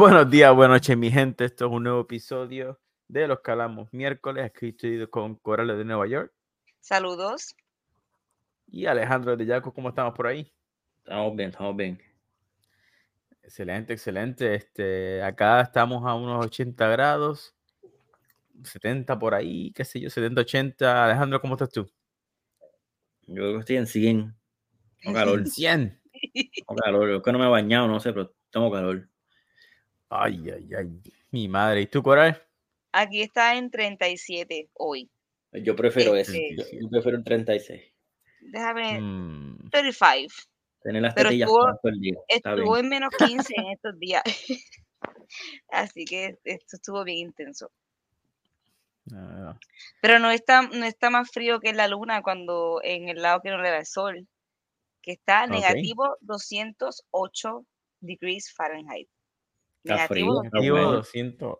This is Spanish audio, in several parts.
Buenos días, buenas noches, mi gente. Esto es un nuevo episodio de Los Calamos miércoles. Aquí estoy con Corales de Nueva York Saludos. y Alejandro de Yaco. ¿Cómo estamos por ahí? Estamos bien, estamos bien. Excelente, excelente. Este, acá estamos a unos 80 grados, 70 por ahí, qué sé yo, 70, 80. Alejandro, ¿cómo estás tú? Yo creo que estoy en 100. Tengo calor, 100. tengo calor. Yo que no me he bañado, no sé, pero tengo calor. Ay, ay, ay. Mi madre. ¿Y tú, Coral? Aquí está en 37 hoy. Yo prefiero ese. Este- Yo, yo prefiero el 36. Déjame. Mm, 35. Tener las Pero tetillas estuvo- perdidas. Está Estuvo bien. en menos 15 en estos días. Así que esto estuvo bien intenso. ah, Pero no está, no está más frío que la luna cuando en el lado que no le da el sol, que está negativo 208 degrees Fahrenheit. Está frío. Negativo está Digo, bueno. 200.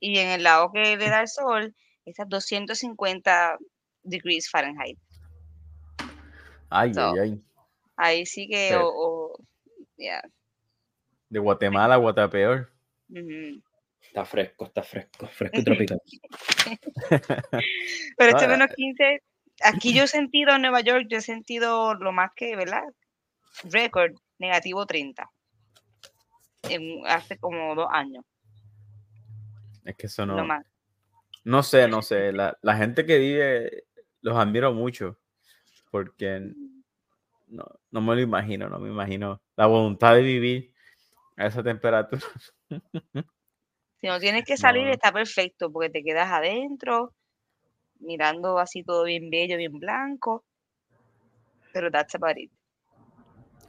y en el lado que le da el sol está 250 degrees Fahrenheit. Ay, So, ay, ay. Ahí sí que, Sí. o, o- yeah, De Guatemala a Guatapeor. Está fresco, está fresco. Fresco y tropical. Pero este menos 15, aquí yo he sentido en Nueva York, yo he sentido lo más que, ¿verdad? Récord, negativo 30. En- hace como dos años, Es que eso no. más. No sé, no sé. La, la gente que vive, los admiro mucho. Porque no, no me lo imagino, no me imagino. La voluntad de vivir a esa temperatura. Si no tienes que salir, No. está perfecto, porque te quedas adentro, mirando así todo bien bello, bien blanco. Pero that's about it.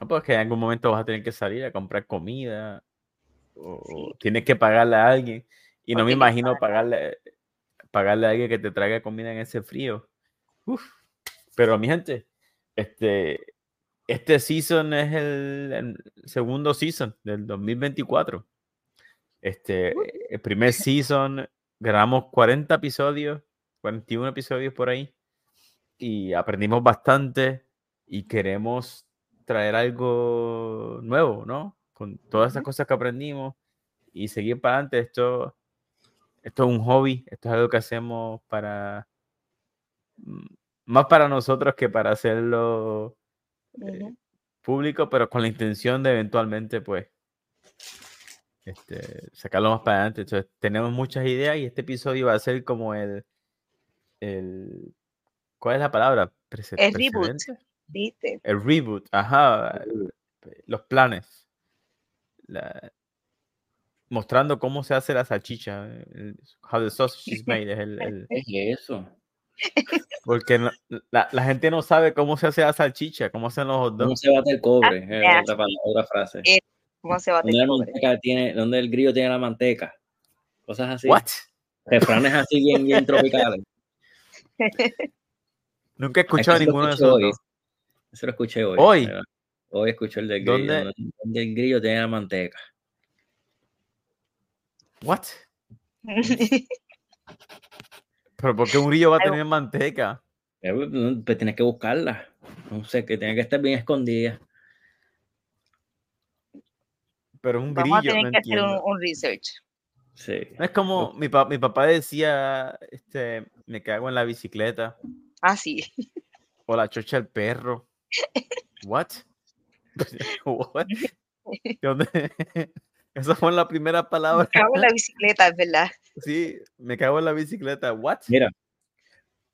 No, pues que en algún momento vas a tener que salir a comprar comida. O Sí. tienes que pagarle a alguien. Y no me imagino pagarle, pagarle a alguien que te traiga comida en ese frío. Uf. Pero mi gente, este, este season es el, el segundo season del 2024. Este, el primer season grabamos 40 episodios, 41 episodios por ahí. Y aprendimos bastante y queremos traer algo nuevo, ¿no? Con todas esas cosas que aprendimos y seguir para adelante. Esto, esto es un hobby, esto es algo que hacemos para mm, más para nosotros que para hacerlo eh, público, pero con la intención de eventualmente, pues, este, sacarlo más para adelante. Entonces, tenemos muchas ideas y este episodio va a ser como el, el ¿cuál es la palabra? El reboot. ¿Viste? El reboot, ajá, los planes. la- mostrando cómo se hace la salchicha. el- how the sausage is made. es el- el- ¿Qué es eso? porque no- la, la gente no sabe cómo se hace la salchicha, cómo hacen los hot ¿Cómo dogs. se bate el cobre? Es nasty. otra, otra frase. Eh, ¿Cómo se bate ¿Dónde, el la cobre? manteca tiene, ¿Dónde el grillo tiene la manteca? Cosas así. What? Refranes así bien, bien tropicales. Nunca he Es que escuchado ninguno de esos. Eso lo escuché hoy. ¿Hoy? Hoy escuché el del grillo. ¿Dónde? Donde, el grillo tiene la manteca. What? Pero ¿por qué un grillo va a tener manteca? Eh, Pues pues tienes que buscarla. No sé, que tiene que estar bien escondida. Pero un Vamos a grillo, tener no que hacer un, research. Sí. No es como mi, pa- mi papá decía, este, me cago en la bicicleta Ah, sí. o la chocha del perro. What? What? ¿De dónde? Esa fue la primera palabra. Me cago en la bicicleta, verdad. Sí, me cago en la bicicleta. What? Mira,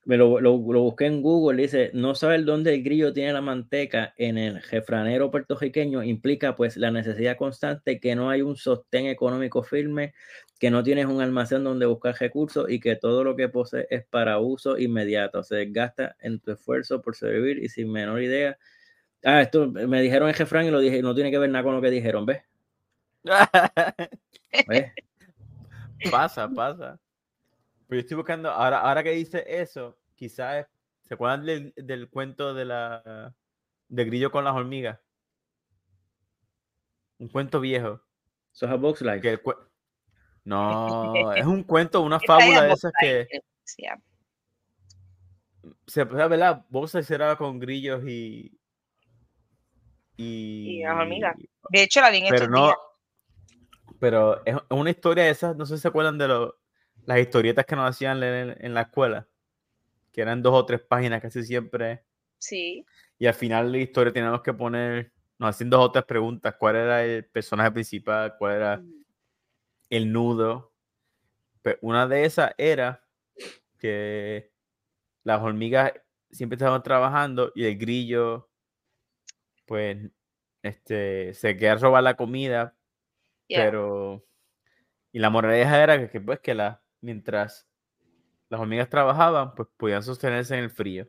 me lo, lo- lo busqué en Google. Dice, no saber dónde el grillo tiene la manteca en el refranero puertorriqueño implica pues la necesidad constante que no hay un sostén económico firme, que no tienes un almacén donde buscar recursos y que todo lo que posees es para uso inmediato. Se desgasta en tu esfuerzo por sobrevivir y sin menor idea. Ah, esto me dijeron el refrán y lo dije, no tiene que ver nada con lo que dijeron, ¿ves? ¿Ves? pasa, pasa. Pero yo estoy buscando, ahora, ahora que dice eso, quizás, ¿se acuerdan del, del cuento de la del grillo con las hormigas? Un cuento viejo. Eso es a Box Life. Que el cue- No, es un cuento, una fábula de Box esas Life, que se puede ¿verdad? Vos se cerraba con grillos y. Y Y, las hormigas. De hecho, la vi en Pero no. días. Pero es una historia de esas, no sé si se acuerdan de lo, las historietas que nos hacían leer en, en la escuela, que eran dos o tres páginas casi siempre. Sí. Y al final de la historia teníamos que poner, nos hacían dos o tres preguntas, cuál era el personaje principal, cuál era Mm. el nudo. Pues una de esas era que las hormigas siempre estaban trabajando y el grillo, pues, este, se quería robar la comida, Yeah. pero y la moraleja era que, que, pues que la mientras las hormigas trabajaban pues podían sostenerse en el frío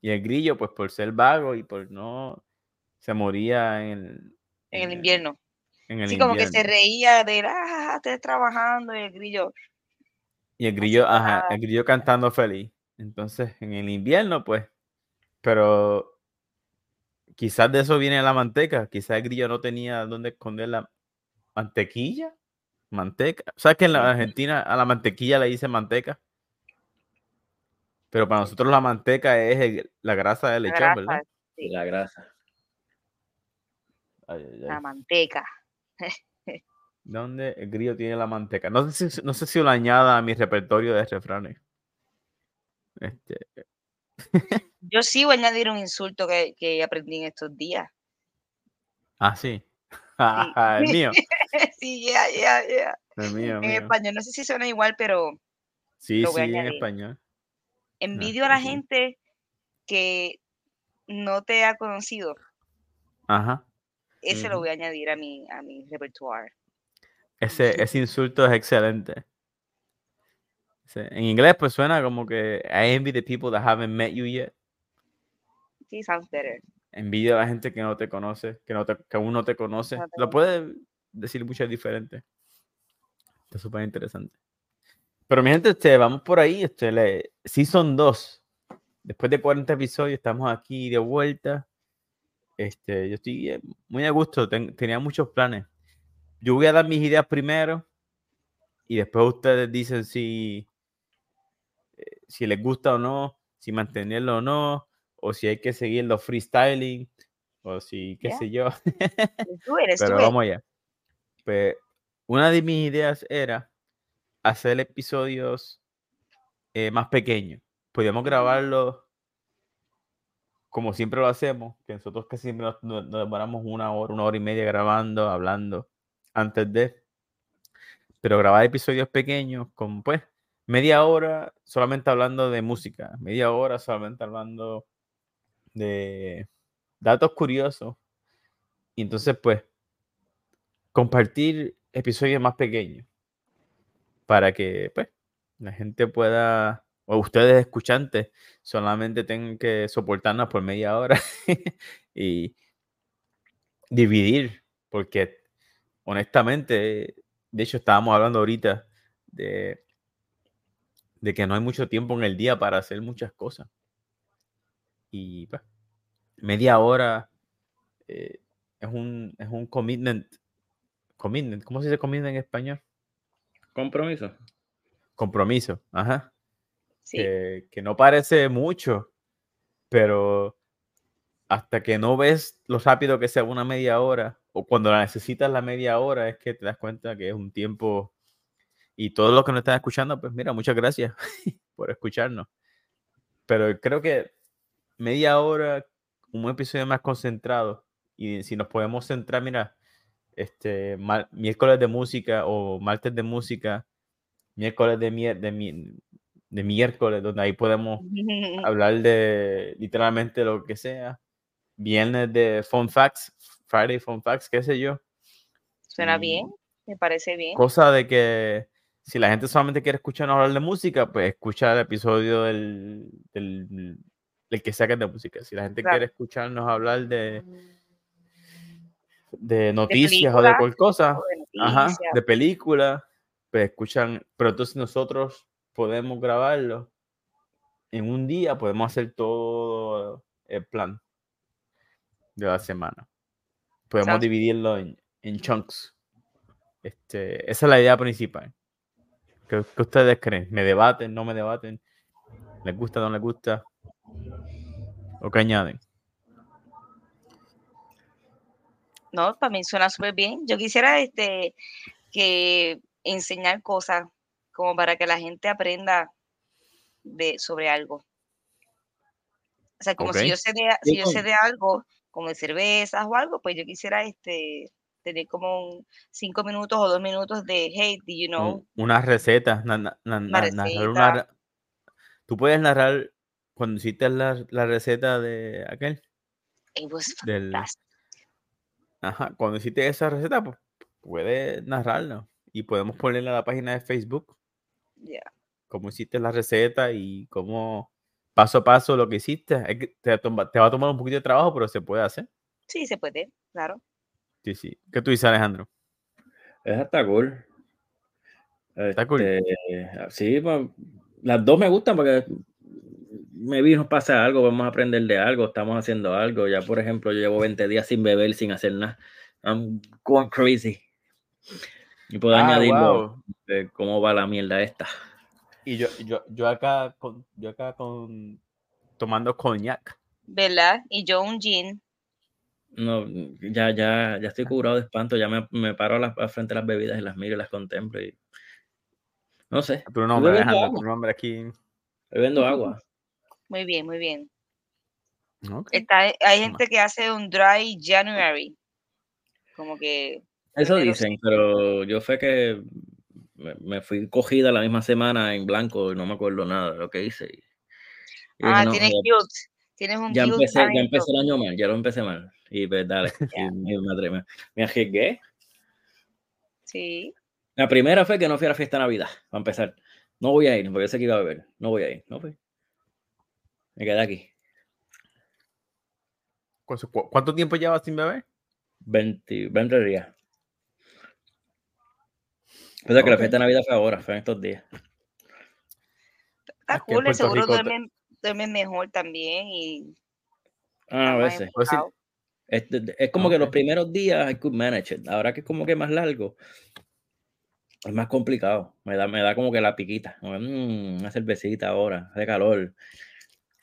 y el grillo pues por ser vago y por no se moría en el, en el invierno. en el Sí, como que se reía de, ah, estás trabajando y el grillo. y el grillo ajá, nada. el grillo cantando feliz entonces en el invierno pues pero quizás de eso viene la manteca quizás el grillo no tenía dónde esconder la mantequilla manteca sabes que en la. Argentina a la mantequilla le dicen manteca pero para nosotros la manteca es el- la grasa del La lechón, grasa, ¿verdad? sí, La grasa. Ay, ay, la manteca. ¿Dónde el grillo tiene la manteca? No sé si, no sé si lo añada a mi repertorio de refranes. Este, Yo sí voy a añadir un insulto que, que aprendí en estos días. ah, sí. El mío. sí, ya, ya, ya. El mío, En mío. español, no sé si suena igual, pero Sí, lo voy a sí, en español. envidio a la sí. gente que no te ha conocido. Ajá. Ese lo voy a añadir a mi, a mi repertoire. Ese, ese insulto es excelente. En inglés, pues suena como que I envy the people that haven't met you yet. Sí, sounds better. Envidia a la gente que no te conoce, que, no te, que aún no te conoce. Lo puede decir muchas diferentes. Está súper interesante. Pero mi gente, este, vamos por ahí. Este, le, Season 2. Después de 40 episodios, estamos aquí de vuelta. Este, yo estoy eh, muy a gusto. ten- tenía muchos planes. Yo voy a dar mis ideas primero. Y después ustedes dicen si, eh, si les gusta o no, si mantenerlo o no, o si hay que seguir los freestyling, o si, qué sé yo. It, let's Pero it. vamos allá. Pues, una de mis ideas era hacer episodios eh, más pequeños. Podíamos grabarlos como siempre lo hacemos, que nosotros casi siempre nos- nos demoramos una hora, una hora y media grabando, hablando antes de. Pero grabar episodios pequeños, con pues media hora solamente hablando de música, media hora solamente hablando de datos curiosos. Y entonces, pues, compartir episodios más pequeños para que, pues, la gente pueda, o ustedes escuchantes, solamente tengan que soportarnos por media hora y dividir, porque honestamente, de hecho, estábamos hablando ahorita de, de que no hay mucho tiempo en el día para hacer muchas cosas. Y pues, media hora eh, es, un, es un commitment. Commitment, ¿cómo se dice commitment en español? Compromiso. Compromiso, ajá. Sí, Que, que no parece mucho, pero hasta que no ves lo rápido que sea una media hora, o cuando la necesitas la media hora, es que te das cuenta que es un tiempo. Y todos los que nos están escuchando, pues mira, muchas gracias por escucharnos. Pero creo que media hora, un episodio más concentrado, y si nos podemos centrar, mira, este mar- miércoles de música o martes de música, miércoles de, mier- de, mi- de miércoles, donde ahí podemos hablar de literalmente lo que sea. Viernes de Fun Facts, Friday Fun Facts, qué sé yo. Suena y bien, me parece bien. Cosa de que si la gente solamente quiere escucharnos hablar de música, pues escucha el episodio del, del, del que saquen de música. Si la gente Claro. quiere escucharnos hablar de, de noticias o de cualquier cosa, de ajá, de película, pues escuchan, pero entonces nosotros podemos grabarlo en un día, podemos hacer todo el plan de la semana. Podemos dividirlo en, en chunks. Este, esa es la idea principal. ¿Qué, qué ustedes creen? ¿Me debaten? ¿No me debaten? ¿Les gusta? ¿No les gusta? ¿O qué añaden? No, para mí suena súper bien. Yo quisiera este que enseñar cosas como para que la gente aprenda de sobre algo. O sea, como si yo sé de, si yo sé de algo, como de cervezas o algo, pues yo quisiera este tener como un cinco minutos o dos minutos de hey, do you know? Un- Una receta, na- na- na- Una na- narrar una Tú puedes narrar cuando hiciste la, la receta de aquel, It was del, ajá, cuando hiciste esa receta, pues puedes narrarla y podemos ponerla a la página de Facebook, Yeah. cómo hiciste la receta y cómo paso a paso lo que hiciste. Es que te, va a tomar un poquito de trabajo, pero se puede hacer. Sí, se puede, claro. Sí, sí. ¿Qué tú dices, Alejandro? Esa está cool. Está cool. Este, sí, pues, las dos me gustan porque me vino pasa algo, vamos a aprender de algo, estamos haciendo algo. Ya, por ejemplo, yo llevo 20 días sin beber, sin hacer nada. I'm going crazy. Y puedo Ah, añadirlo wow. de cómo va la mierda esta. Y yo, yo, yo acá con, yo acá con tomando coñac. ¿Verdad? Y yo un gin. No, ya, ya, ya estoy curado de espanto, ya me, me paro a la- frente de las bebidas y las miro y las contemplo y no sé, Tu nombre, Alejandro, agua. tu nombre aquí. bebiendo agua. Muy bien, muy bien. Está, hay gente que hace un dry January. Como que Eso dicen, pero yo fue que me, me fui cogida la misma semana en blanco y no me acuerdo nada de lo que hice. y- y dije, Ah, no, tienes ya, guilt. Tienes un ya empecé, ya empecé el año mal, ya lo empecé mal. Y pues dale, y me, me arriesgué. Sí. La primera fue que no fui a la fiesta de Navidad, para empezar. No voy a ir, porque yo sé que iba a beber. No voy a ir, no fui. Me quedé aquí. ¿Cu- cu- ¿Cuánto tiempo llevas sin beber? 20, 20 días. Pero que la fiesta de Navidad fue ahora, fue en estos días. Está que cool, seguro duermen, duermen mejor también y Ah, a veces. Pues. Es, como que los primeros días I could manage it. Ahora que es como que más largo, es más complicado. Me da, me da como que la piquita. Como, mm, una cervecita ahora, hace calor.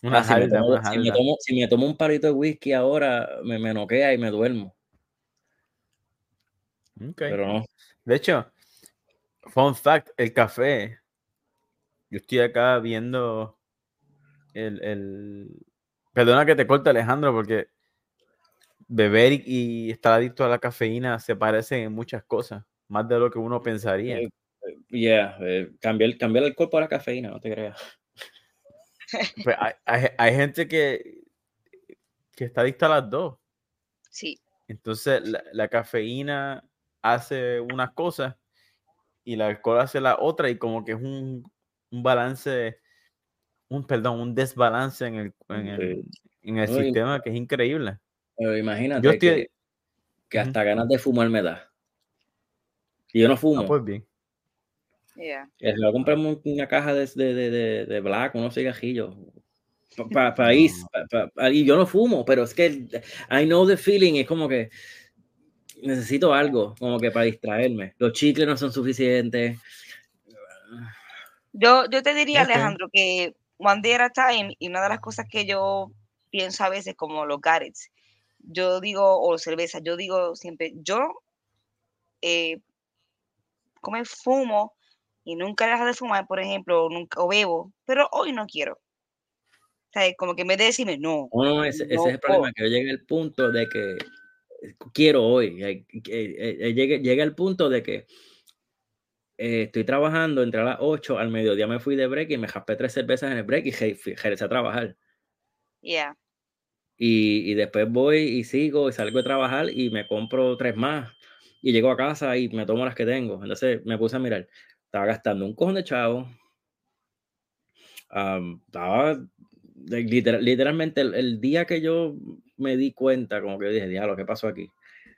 Una Ah, si, me tomo, una si, me jalda. tomo, si me tomo un palito de whisky ahora, me, me noquea y me duermo. Ok. Pero no. De hecho, fun fact, el café. Yo estoy acá viendo el, el... Perdona que te corte, Alejandro, porque beber y- y estar adicto a la cafeína se parecen en muchas cosas, más de lo que uno pensaría. Eh, Yeah, eh, cambiar, cambiar el cuerpo a la cafeína, no te creas. Pues hay, hay- hay gente que, que está adicta a las dos. Sí, Entonces, la, la cafeína hace unas cosas y el alcohol hace la otra y como que es un, un balance, un, perdón, un desbalance en el, en el, en el No, sistema que es increíble. Pero imagínate Yo estoy... que, que hasta ganas de fumar me da. Y yo no fumo. Ah, pues bien. Yeah. Comprar un- una caja de, de, de, de, black, unos cigarrillos. Para país. pa- pa- y yo no fumo, pero es que I know the feeling. Es como que necesito algo, como que para distraerme. Los chicles no son suficientes. Yo, yo te diría. Alejandro, que one day at a time, y una de las cosas que yo pienso a veces, como los Garrets, yo digo, o cerveza, yo digo siempre, yo eh, como fumo y nunca dejo de fumar, por ejemplo, o nunca o bebo, pero hoy no quiero. O sea, como que en vez de decirme no, No, no, ese, ese No es el problema, que yo llegue al punto de que quiero hoy. eh, eh, eh, punto de que eh, estoy trabajando entre las 8 al mediodía me fui de break y me jaspé tres cervezas en el break y regresé a trabajar. yeah, Y, y después voy y sigo y salgo de trabajar y me compro tres más y llego a casa y me tomo las que tengo. Entonces me puse a mirar, estaba gastando un cojón de chavo. am, estaba literal- literalmente el, día que yo me di cuenta, como que dije, diablo, ¿qué pasó aquí?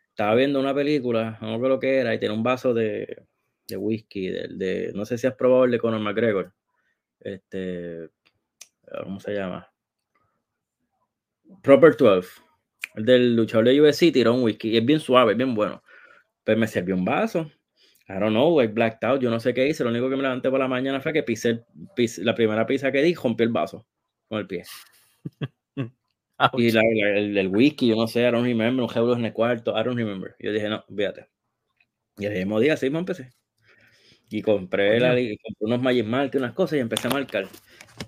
Estaba viendo una película, no acuerdo lo que era, y tenía un vaso de, whisky, de, no sé si has probado el de Conor McGregor. Este, ¿cómo se llama? Proper 12. El del luchador de UFC tiró un whisky es bien suave, es bien bueno. Pues me sirvió un vaso. I don't know, I blacked out, yo no sé qué hice. Lo único que me levanté por la mañana fue que pisé, el- pisé- la primera pizza que di, rompí el vaso con el pie. Y la, la- el del whisky, yo no sé, I don't remember, un euros en el cuarto, I don't remember. Yo dije, no, fíjate. Y el mismo día, sí, me empecé. Y compré, la, li- compré unos Magic Mark y unas cosas y empecé a marcar.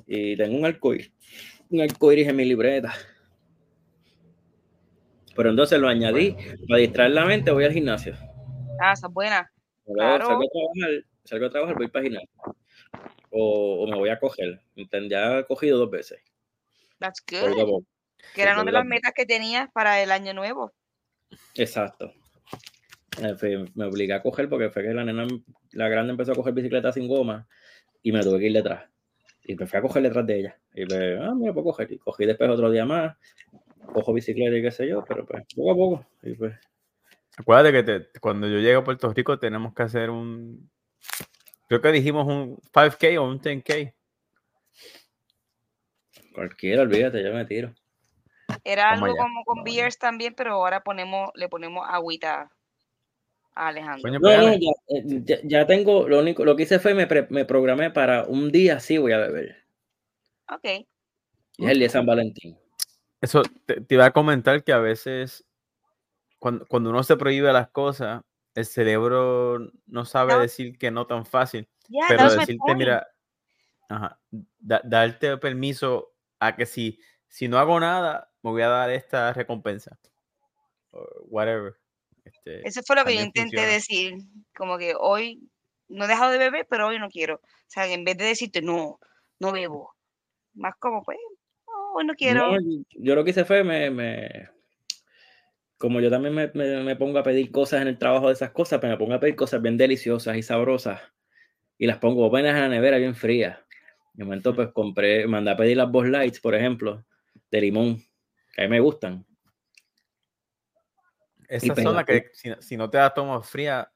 Y tengo un arcoíris, un arcoíris en mi libreta. Pero entonces lo añadí, para distraer la mente voy al gimnasio. Ah, esa es buena. Claro. salgo a trabajar, salgo a trabajar, voy para gimnasio. O, o me voy a coger. Ya he cogido dos veces. That's good. Que era una de las metas que tenías para el año nuevo. Exacto. Me obligué a coger porque fue que la nena, la grande empezó a coger bicicleta sin goma y me tuve que ir detrás. Y me fui a coger detrás de ella. Y pues, ah, mira, puedo coger. Y cogí después otro día más, cojo bicicleta y qué sé yo, pero pues poco a poco. Y pues, Acuérdate que te- cuando yo llegue a Puerto Rico tenemos que hacer un. Creo que dijimos un 5K o un 10K. cualquiera, olvídate, yo me tiro. Era Vamos algo allá, como con vamos allá. beers también, pero ahora ponemos, le ponemos agüita a Alejandro. Coño, No, no, pégale. ya, eh, ya, ya tengo, lo único, lo que hice fue me, pre- me programé para un día sí voy a beber. Ok. Y es el día de San Valentín. Eso te, te iba a comentar que a veces cuando, cuando uno se prohíbe las cosas, el cerebro no sabe No. decir que no tan fácil. Yeah, pero decirte, mira, ajá, da- darte permiso a que si, si no hago nada, me voy a dar esta recompensa. O whatever. Este, Eso fue lo que yo intenté funciona. decir. Como que hoy no he dejado de beber, pero hoy no quiero. O sea, en vez de decirte, no, no bebo. Más como, pues, no, hoy no quiero. No, yo- yo lo que hice fue me, me- como yo también me, me- me pongo a pedir cosas en el trabajo de esas cosas, pues me pongo a pedir cosas bien deliciosas y sabrosas y las pongo buenas en la nevera bien frías. De momento pues compré, mandé a pedir las Boss Lights, por ejemplo, de limón, que a mí me gustan. Esas pues son la las que si, si no te las tomas fría,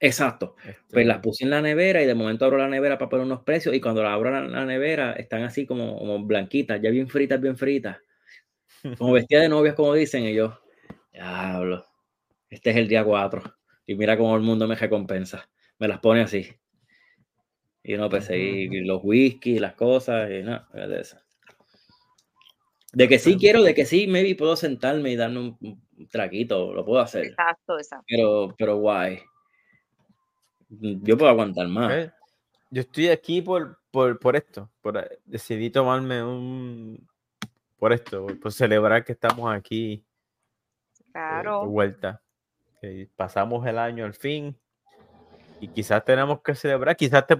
Exacto. Pues este, las puse en la nevera y de momento abro la nevera para poner unos precios y cuando la abro la, la nevera están así como, como blanquitas, ya bien fritas, bien fritas. Como vestidas de novias, como dicen, yo, diablo, este es el día 4. Y mira cómo el mundo me recompensa. Me las pone así. Y no, pues ahí los whisky, las cosas, y no, de eso. De que sí quiero, de que sí, maybe puedo sentarme y darme un, un traguito, lo puedo hacer. Exacto, exacto. Pero, pero guay. Yo puedo aguantar más. ¿ves? Yo estoy aquí por, por, por esto, por eh, decidí tomarme un por esto, por celebrar que estamos aquí eh, de Claro. vuelta. Que pasamos el año al fin y quizás tenemos que celebrar, quizás te,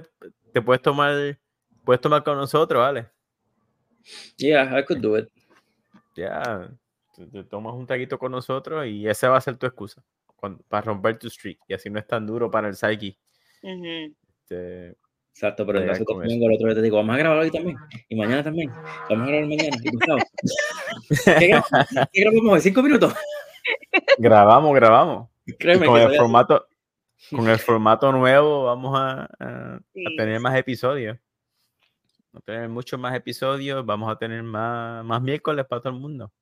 te puedes tomar puedes tomar con nosotros, ¿vale? Yeah, I could do it. Ya, te, te tomas un taquito con nosotros y esa va a ser tu excusa cuan- para romper tu streak y así no es tan duro para el psyche. Ujú. Este, Exacto, pero eso. vengo el otro día te digo, vamos a grabar hoy también. Y mañana también. Vamos a grabar mañana. ¿Qué grabamos? ¿Qué grabamos? ¿Cinco minutos? Grabamos, grabamos. Créeme con que el formato con el formato nuevo vamos a, a- a Sí, tener más episodios. Vamos a tener muchos más episodios vamos a tener más, más miércoles para todo el mundo.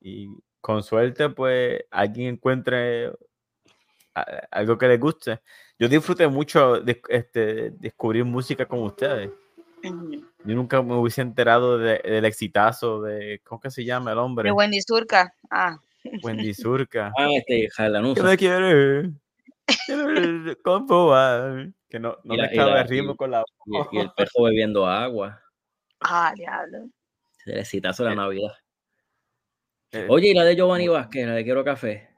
Y con suerte pues alguien encuentre algo que les guste. Yo disfruté mucho de, este, descubrir música con ustedes. Yo nunca me hubiese enterado de- del exitazo de ¿cómo que se llama el hombre? De Wendy Surca. Ah, Wendy Surca Ah, este, que Jalanusa. me quiere comprobar que no, no mezclaba la- el ritmo y- con la Y, y el perro bebiendo agua. ah, diablo. El exitazo de la Eh, Navidad. eh, Oye, y la de Giovanni Vázquez, la de Quiero Café.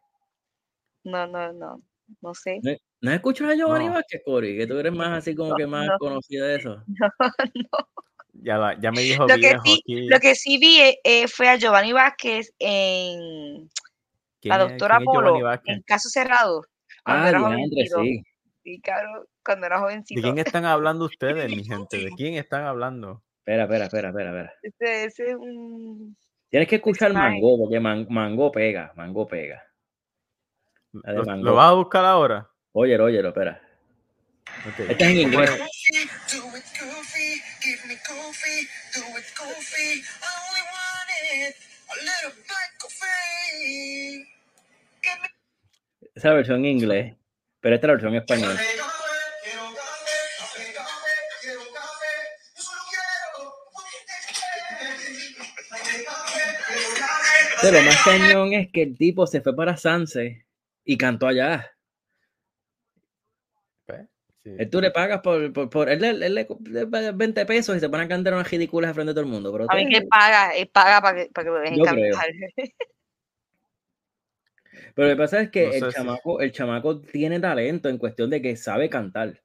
No, no, no. No sé. ¿No, ¿no has escuchado a Giovanni No. Vázquez, Cori? Que tú eres más así como No, que más no. conocida de eso. No, no. Ya, la- ya me dijo Lo que sí, aquí. lo que sí vi eh, eh, fue a Giovanni Vázquez en ¿Quién la es- doctora es Polo, en Caso Cerrado. Ah, sí. Sí, cabrón, cuando era ¿De jovencito. quién están hablando ustedes, mi gente? ¿De quién están hablando? Espera, espera, espera, espera, espera. Ese, ese es un... Tienes que escuchar Personaje. Mango, porque Man- Mango pega, Mango pega. De ¿Lo, Mango. lo vas a buscar ahora? Óyelo, óyelo, espera. Ok. Este es en inglés. Do it goofy, give me goofy, do it goofy. I only wanted a little bit goofy. Give me Esa versión en inglés, pero esta es la versión en español. Pero lo más cañón es que el tipo se fue para Sanse y cantó allá. Sí. Él tú le pagas por, por, por él, él- él le, le paga 20 pesos y se pone a cantar unas ridículas frente de todo el mundo. Pero A mí que paga, él paga para que, para que lo dejen Yo creo. cantar. Pero lo que pasa es que No el, si- chamaco, el chamaco tiene talento en cuestión de que sabe cantar.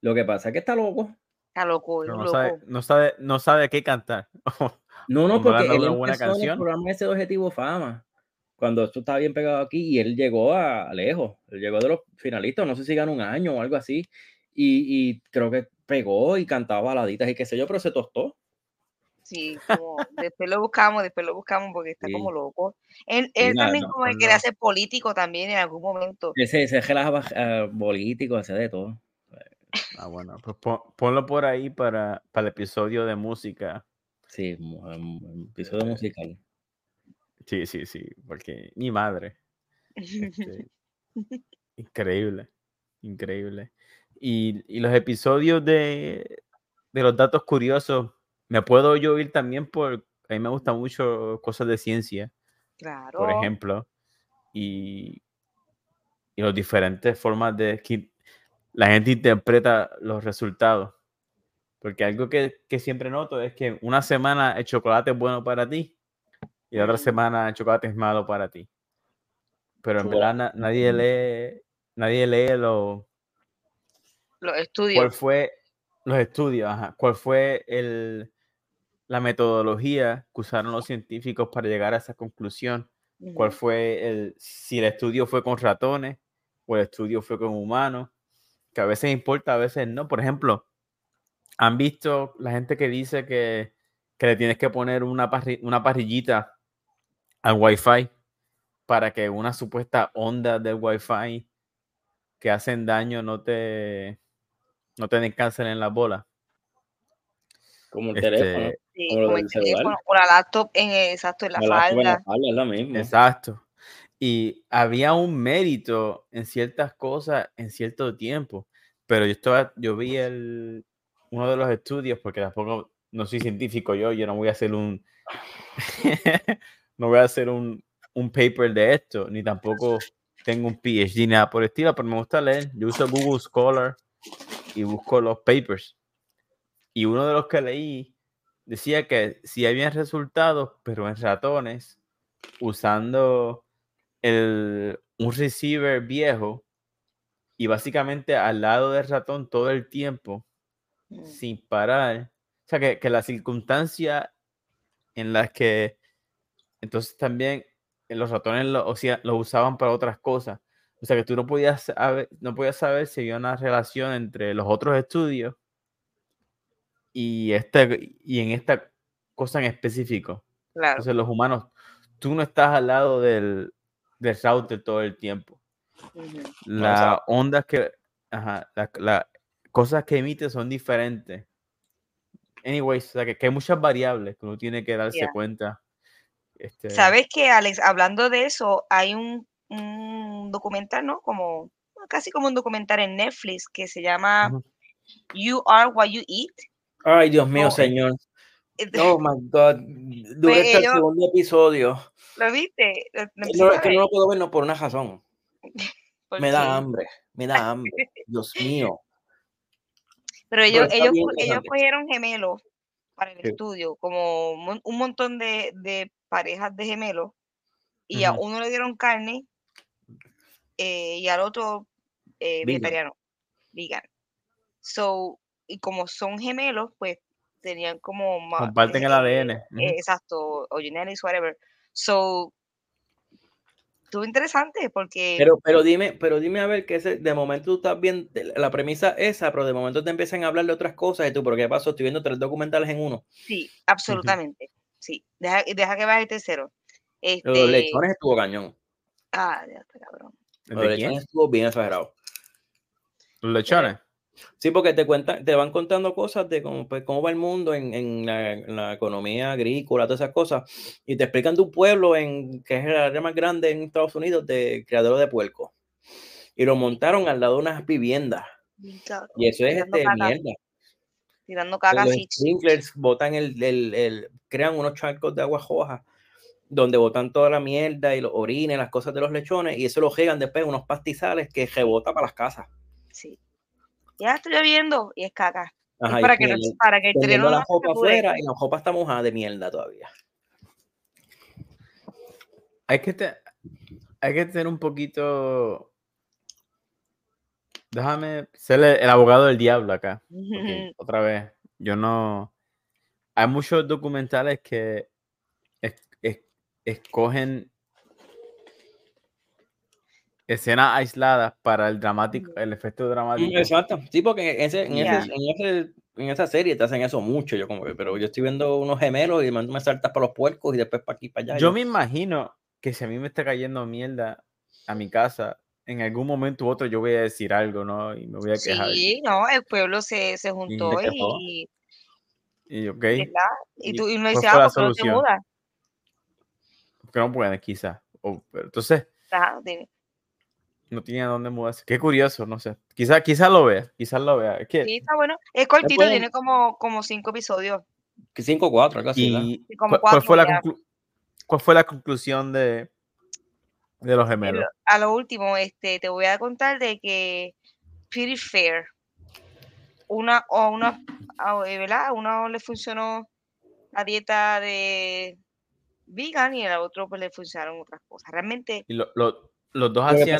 Lo que pasa es que está loco. Está loco, Pero loco. no, sabe, no, sabe, no sabe qué cantar. No, no, porque él una buena empezó en el canción. programa ese de Objetivo Fama. Cuando esto estaba bien pegado aquí y él llegó a, a lejos. Él llegó de los finalistas, no sé si ganó un año o algo así. Y, y creo que pegó y cantaba baladitas y qué sé yo, pero se tostó. Sí, como después lo buscamos, después lo buscamos porque está Sí. como loco. Él, también no, como que no, quería no. ser político también en algún momento. Ese, ese relajaba uh, político, hace de todo. Ah, bueno, pues pon- ponlo por ahí para, para el episodio de música. Sí, um, episodio musical. Sí, sí, sí, porque mi madre. este, increíble, increíble. Y, y los episodios de, de los datos curiosos, me puedo yo ir también por, a mí me gustan mucho cosas de ciencia, claro. por ejemplo, y, y las diferentes formas de que la gente interpreta los resultados. Porque algo que, que siempre noto es que una semana el chocolate es bueno para ti y la otra semana el chocolate es malo para ti. Pero en verdad na- nadie lee, nadie lee lo, Los cuál estudios. fue los estudios, ajá, cuál fue el, la metodología que usaron los científicos para llegar a esa conclusión cuál fue el, si el estudio fue con ratones o el estudio fue con humanos, que a veces importa, a veces no. Por ejemplo, han visto la gente que dice que, que le tienes que poner una, parri- una parrillita al Wi-Fi para que una supuesta onda del Wi-Fi que hacen daño no te, no te den cáncer en la bola. Como el Este, teléfono. Sí, como el teléfono o la laptop en exacto en la La en la falda. falda es lo mismo. Exacto. Y había un mérito en ciertas cosas en cierto tiempo. Pero yo estaba, yo vi el, uno de los estudios, porque tampoco no soy científico yo, yo no voy a hacer un no voy a hacer un, un paper de esto, ni tampoco tengo un PhD ni nada por el estilo, pero me gusta leer. Yo uso Google Scholar y busco los papers. Y uno de los que leí decía que si había resultados, pero en ratones, usando el, un receiver viejo y básicamente al lado del ratón todo el tiempo, Mm. sin parar. O sea, que, que la circunstancia en las que entonces también eh, los ratones lo, o sea, lo usaban para otras cosas. O sea, que tú no podías saber, no podías saber si había una relación entre los otros estudios y, este, y en esta cosa en específico. Claro. Entonces, los humanos, tú no estás al lado del, del router todo el tiempo. Ujú. Las ondas que, ajá, la- la- cosas que emite son diferentes. Anyways, o sea, que, que hay muchas variables que uno tiene que darse Yeah. cuenta. Este, Sabes que, Alex, hablando de eso, hay un, un documental, ¿no? Como casi como un documental en Netflix que se llama. You Are What You Eat. Ay, Dios mío, No, señor. Este, Oh my God. Duré hasta el segundo episodio. ¿Lo viste? ¿Lo- lo No, empezaste es a que no lo puedo ver no por una razón. ¿Por Me qué? da hambre. Me da hambre. Dios mío. Pero ellos, está ellos, ellos cogieron gemelos para el Sí. estudio, como un montón de, de parejas de gemelos, y a uno le dieron carne eh, y al otro eh, Vegan. vegetariano, vegan. So, y como son gemelos, pues tenían como ma- Comparten el eh, ADN. eh, exacto, o genetics, whatever. So, estuvo interesante porque Pero, pero dime, pero dime a ver que ese, de momento tú estás bien, la premisa esa, pero de momento te empiezan a hablar de otras cosas y tú, ¿pero qué pasó? Estoy viendo tres documentales en uno. sí, absolutamente. Sí, deja, deja que vaya el tercero. De los Este, lechones estuvo cañón. ah, ya está cabrón. ¿De Lo de los quién? lechones estuvo bien exagerado. Los lechones. Sí, porque te cuentan, te van contando cosas de cómo, pues, cómo va el mundo en, en la, en la economía agrícola, todas esas cosas, y te explican de un pueblo en, que es el área más grande en Estados Unidos de criadero de puerco. Y lo montaron al lado de unas viviendas. Y eso es este, mierda. Tirando caca Los sprinklers botan el, el, el- crean unos charcos de agua roja donde botan toda la mierda y los orines, las cosas de los lechones, y eso lo llegan después unos pastizales que rebota para las casas. Sí. Ya está lloviendo y es caca. Es Ajá, y para, que no, para que el terreno la pudre. afuera y la ropa está mojada de mierda todavía. Hay que, te- hay que tener un poquito. Déjame ser el, el abogado del diablo acá. porque, otra vez, yo no. Hay muchos documentales que es- es- escogen escenas aisladas para el dramático, el efecto dramático. Exacto. Sí, porque en, ese, en, Ya. ese- en, ese- en esa serie te hacen eso mucho. Yo como que, pero yo estoy viendo unos gemelos y me, me saltas para los puercos y después para aquí, para allá. Yo me imagino que si a mí me está cayendo mierda a mi casa, en algún momento u otro yo voy a decir algo, ¿no? Y me voy a quejar. Sí, no, el pueblo se, se juntó y, Y ok, ¿verdad? y ¿Y tú y uno dice, ah, ¿por qué no te mudas? que no pueden quizás. O- pero entonces, Ajá, dime. no tiene a dónde mudarse. Qué curioso, no sé. Quizás quizás lo vea, quizás lo vea. Es que, Sí, está bueno. Es cortito, pueden- tiene como, como cinco episodios. Que 5 o 4, algo así. ¿verdad? y Sí, como ¿cuál, cuál fue la cuatro cuál fue la conclusión de, de los gemelos? Pero a lo último, este, te voy a contar de que Pretty Fair, una o una, a- eh, ¿verdad? A uno le funcionó la dieta de vegan y al otro pues le funcionaron otras cosas. Realmente, Y lo- lo- los dos Lo que hacían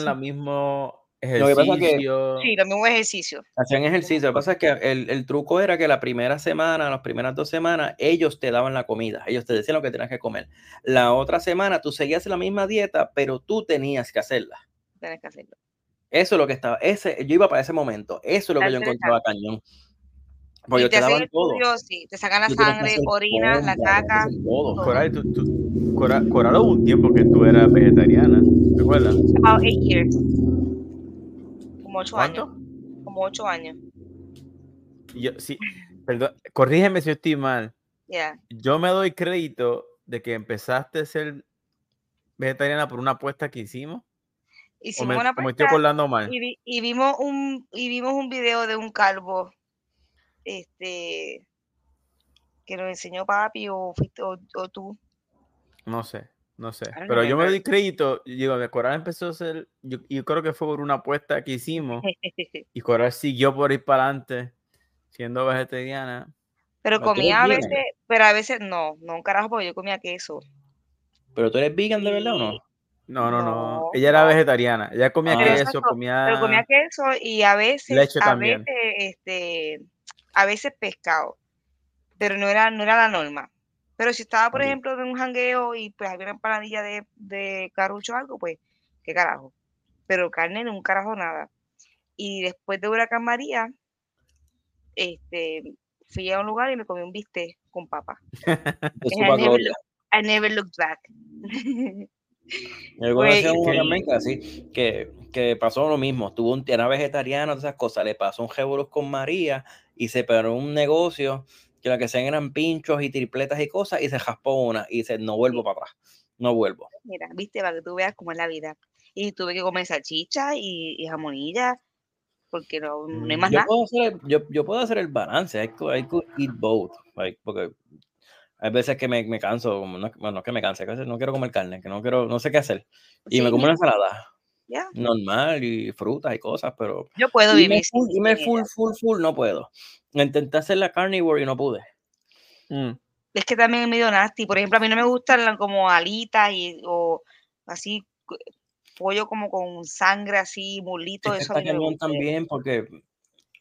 la mismo que pasa que- ejercicio. sí, los mismos ejercicios. Hacían ejercicio. Lo que pasa es que el, el truco era que la primera semana, las primeras dos semanas, ellos te daban la comida. Ellos te decían lo que tenías que comer. La otra semana tú seguías la misma dieta, pero tú tenías que hacerla. Tienes que hacerlo. Eso es lo que estaba. Ese, yo iba para ese momento. Eso es lo que yo encontraba cañón. Porque Y ellos te te hacen daban todo. estudios, sí, te sacan la que sangre, orinas, la que caca. todo. todo. Coral, tú, tú- Coral, Coral, hubo un tiempo que tú eras vegetariana, ¿te acuerdas? About eight years. Como ocho ¿Cuánto? años. Como ocho años. Yo, sí, perdón, corrígeme si yo estoy mal. Yeah. Yo me doy crédito de que empezaste a ser vegetariana por una apuesta que hicimos. Hicimos me, una o me estoy apuesta acordando mal. y, vi- y vimos un y vimos un video de un calvo este que nos enseñó papi o, fuiste- o, o tú No sé, no sé. Pero yo me doy crédito. Digo, de Coral empezó a ser. Yo, yo creo que fue por una apuesta que hicimos. Y Coral siguió por ir para adelante siendo vegetariana. pero comía a vegan. veces pero a veces no no un carajo porque yo comía queso Pero tú eres vegan de verdad o no? No, no, no. No, Ella era vegetariana. Ella comía Ah. Queso, comía. pero comía queso y a veces Leche a también. veces este a veces pescado pero no era no era la norma pero si estaba por ejemplo en un jangueo y pues había una empanadilla de, de carrucho o algo pues qué carajo. Pero carne no un carajo nada. Y después de huracán María este fui a un lugar y me comí un bistec con papa. I never, look- I never looked back. Yo conocí a así, que, que pasó lo mismo. Tuvo un, era vegetariano, esas cosas. Le pasó un revolus con María y se paró un negocio que lo que hacían eran pinchos y tripletas y cosas y se jaspó una y dice, no vuelvo para atrás. No vuelvo. Mira, viste, para que tú veas cómo es la vida. Y tuve que comer salchicha y, y jamonilla, porque no, no hay Mm, más Yo nada. puedo, hacer yo, yo puedo hacer el balance. I could, I could eat both. like, porque hay veces que me, me canso, no, bueno, que me canse, que no quiero comer carne, que no quiero, no sé qué hacer. Y me Sí, como una ensalada ya. normal y frutas y cosas, pero Yo puedo vivir full, sin full, full, full, no puedo. Intenté hacer la carnivore y no pude. Mm. Es que también es medio nasty. Por ejemplo, a mí no me gustan la- como alitas y, o así pollo como con sangre así, mulito, Es que eso a está mí no me cañón gusta. también porque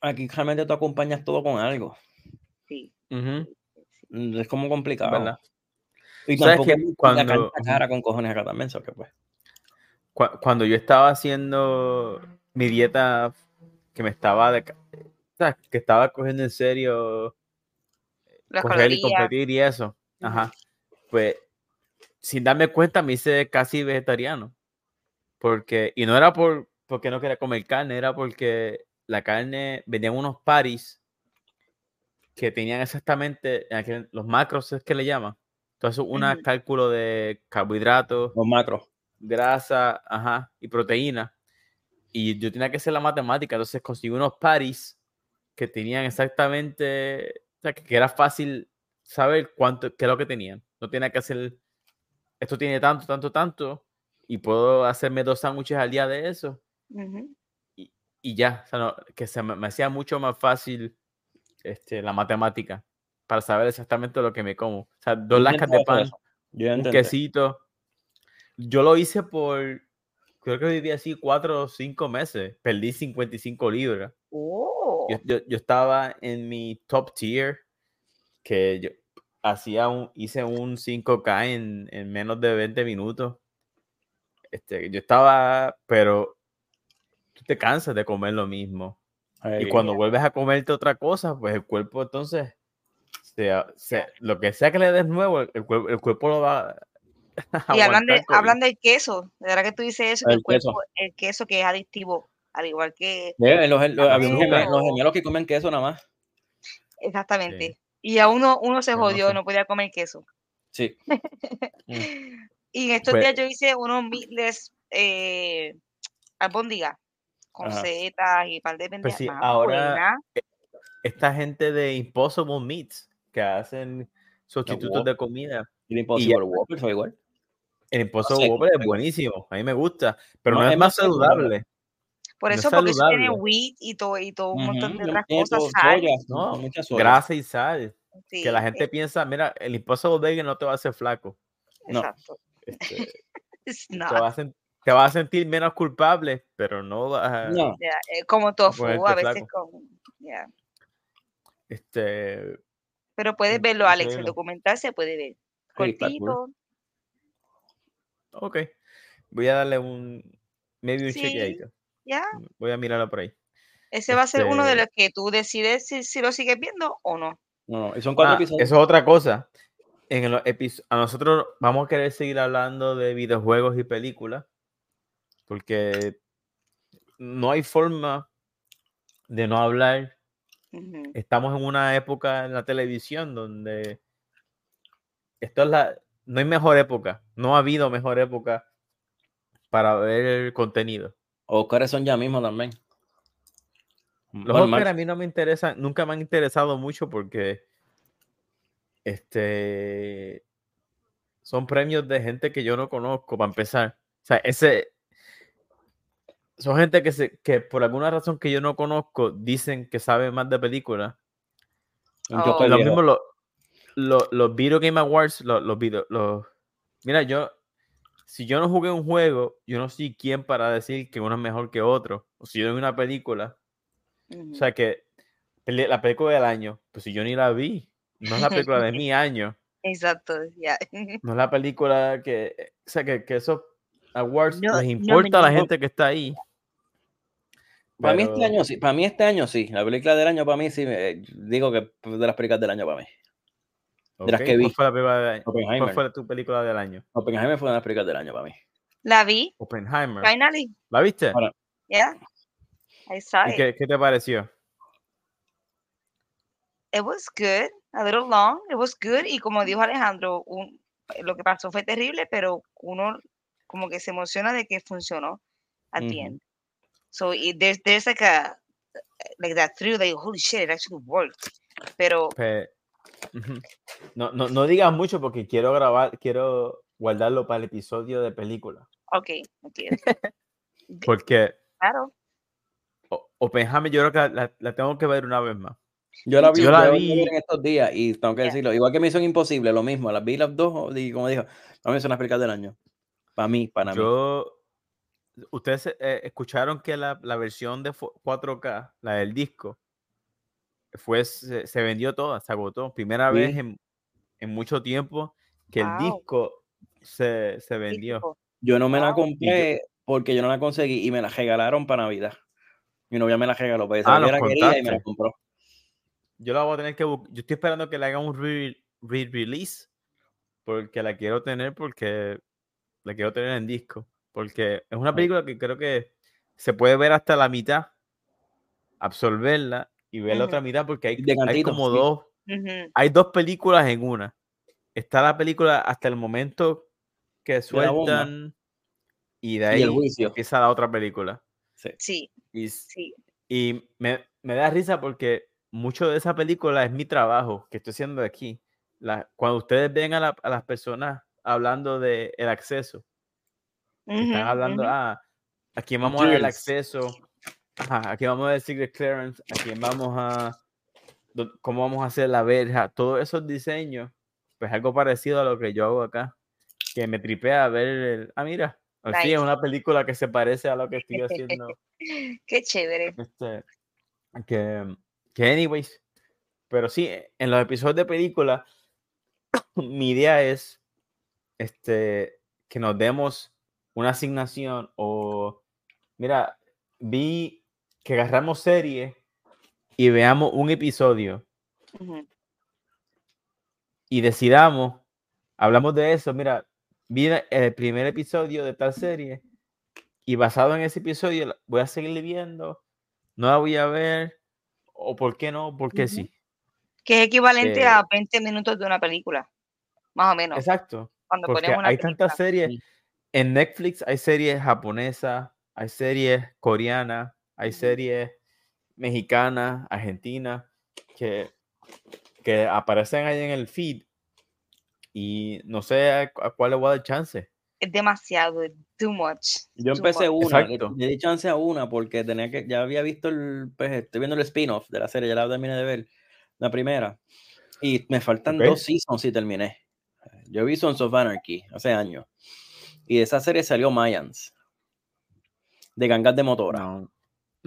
aquí realmente tú acompañas todo con algo. Sí. Mm, Es como complicado. ¿verdad? Y ¿Sabes tampoco qué? es la carne Cuando- está cara con cojones acá también, so que pues. Cu- Cuando yo estaba haciendo mi dieta, que me estaba de, sea, que estaba cogiendo en serio Las correr y competir y eso. Ajá. Pues sin darme cuenta me hice casi vegetariano. Porque, y no era por porque no quería comer carne, era porque la carne, venían unos paris que tenían exactamente en aquel- los macros, es que le llaman. Entonces, un Ujú. cálculo de carbohidratos, Los macros. grasa, ajá, y proteína. Y yo tenía que hacer la matemática, entonces conseguí unos paris que tenían exactamente, o sea, que era fácil saber cuánto, qué es lo que tenían. No tenía que hacer esto tiene tanto, tanto, tanto, y puedo hacerme dos sándwiches al día de eso, Ujú. y ya, o sea, no, que se me, me hacía mucho más fácil este, la matemática para saber exactamente lo que me como. O sea, dos lascas de pan, un quesito. Yo lo hice por, creo que viví así cuatro o cinco meses. Perdí 55 libras. Oh, Yo, yo- yo estaba en mi top tier, que yo hacía un, hice un 5K en, en menos de 20 minutos. Este, yo estaba, pero tú te cansas de comer lo mismo. Y Ay, cuando vuelves a comerte otra cosa, pues el cuerpo entonces, se, se- lo que sea que le des nuevo, el, el cuerpo, el cuerpo lo va a y hablan, de, hablan del queso. De verdad que tú dices eso, que El el cuerpo, queso. el queso que es adictivo, al igual que los, los- había un los gemelos que comen queso nada más. exactamente. Y a uno, uno se jodió, no podía comer queso. Sí. Y en estos Pues- días yo hice unos meatless eh, albóndigas con Ajá. setas y par de pendejas. Pues sí, ahora- buenas. Esta gente de Impossible Meats que hacen sustitutos de comida. Y el Impossible Whopper fue igual. El Impossible sé, Whopper es buenísimo, a mí me gusta, pero No, no, es es más más saludable. saludable. Por no es eso, porque eso tiene wheat y todo, y todo un montón de otras tiene cosas, todo, sal. soya, No, mucha soya. Grasa y sal. sí, Que la gente piensa, mira, el Impossible Bagel no te va a hacer flaco. no. Exacto. este, te, va a te a sentir menos culpable, pero no vas a... No, eh, como tofu, ponerte a veces flaco. con. ya. Este, Pero puedes verlo, Alex, el documental se puede ver. Cortito. ok. Voy a darle un... Maybe un Sí. chequeadito. Ya. Voy a mirarlo por ahí. Ese va a ser uno de Este- los que tú decides si, si lo sigues viendo o no. no, no. Son cuatro Ah, episodios. eso es otra cosa. En los a nosotros vamos a querer seguir hablando de videojuegos y películas porque no hay forma de no hablar. Estamos en una época en la televisión donde esto es la no hay mejor época, no ha habido mejor época para ver el contenido. Oscars son ya mismo también. Los Bueno, Oscar a mí no me interesan, nunca me han interesado mucho porque este son premios de gente que yo no conozco para empezar. O sea, ese son gente que se que por alguna razón que yo no conozco dicen que saben más de películas. Oh. Lo mismo los los los Video Game Awards, los, los video, los mira, yo si yo no jugué un juego, yo no soy quien para decir que uno es mejor que otro. O si yo no vi una película, o sea que la película del año, pues si yo ni la vi, no es la película de mi año, Exacto, ya. no es la película que, o sea que, que esos awards No- les no importa a la gente que está ahí. Para mí este año sí, para mí este año sí. La película del año para mí sí, me- digo que es de las películas del año para mí. De las que vi. ¿Cuál fue la película del año? ¿Cuál fue tu película del año? Oppenheimer fue una de las películas del año para mí. La vi, Oppenheimer. finally. ¿La viste? Ahora, Yeah. I saw ¿Y it. qué, qué te pareció? It was good, a little long, it was good. Y como dijo Alejandro, un- lo que pasó fue terrible, pero uno como que se emociona de que funcionó at the Ujú. end. So it, there's, there's like a like that thrill that holy shit, it actually worked. Pero Pe-. No, no, no digas mucho porque quiero grabar, quiero guardarlo para el episodio de película. ok, ok, Porque claro. O- Oppenheimer yo creo que la, la tengo que ver una vez más. Yo la vi, Yo la vi- en estos días y tengo que decirlo. Igual que Misión Imposible, lo mismo. Las vi las dos y como dijo, a mí son las películas del año. Para mí, para mí. Yo, ustedes eh, escucharon que la, la versión de fu- 4K, la del disco, fue, se, se vendió toda, se agotó. Primera vez en, en mucho tiempo que el Wow. disco se, se vendió. Yo no me la compré porque yo no la conseguí y me la regalaron para Navidad. Mi novia me la regaló, pues Ah, la quería y me la compró. Yo la voy a tener que buscar. Yo estoy esperando que le hagan un re- re-release porque la quiero tener porque la quiero tener en disco. Porque es una película que creo que se puede ver hasta la mitad, absorberla y ver la Ujú. otra mitad porque hay, De hay cantito, como sí. dos, hay dos películas en una. Está la película hasta el momento que la sueltan y de Y ahí el juicio. empieza la otra película. Sí, Y, sí. y me, me da risa porque mucho de esa película es mi trabajo que estoy haciendo aquí. La, cuando ustedes ven a, la- a las personas hablando de el acceso. Están hablando, ah, a quién vamos a dar el acceso, ajá, a quién vamos a decir el clearance, a quién vamos a, cómo vamos a hacer la verja, todos esos diseños, pues algo parecido a lo que yo hago acá, que me tripea ver, el, ah, mira, al fin es Nice. una película que se parece a lo que estoy haciendo. Qué chévere. Este, que, que anyways, pero sí, en los episodios de película, mi idea es este, que nos demos una asignación o, mira, vi que agarramos serie y veamos un episodio y decidamos, hablamos de eso, mira, vi el primer episodio de tal serie y basado en ese episodio voy a seguir viendo, no la voy a ver, o por qué no, porque Ujú. sí. Que es equivalente Eh, a 20 minutos de una película. Más o menos. Exacto, Cuando porque ponemos una hay película. tantas series, en Netflix hay series japonesas, hay series coreanas, hay series mexicanas, argentinas, que, que aparecen ahí en el feed y no sé a, cu- a cuál le voy a dar chance. Es demasiado, es too much. Yo too empecé much. una, le, Exacto. le di chance a una porque tenía que, ya había visto el, pues estoy viendo el spin-off de la serie, ya la terminé de ver, la primera. Y me faltan dos seasons y terminé. Yo vi Sons of Anarchy hace años. Y de esa serie salió Mayans. De gangas de motoras. No,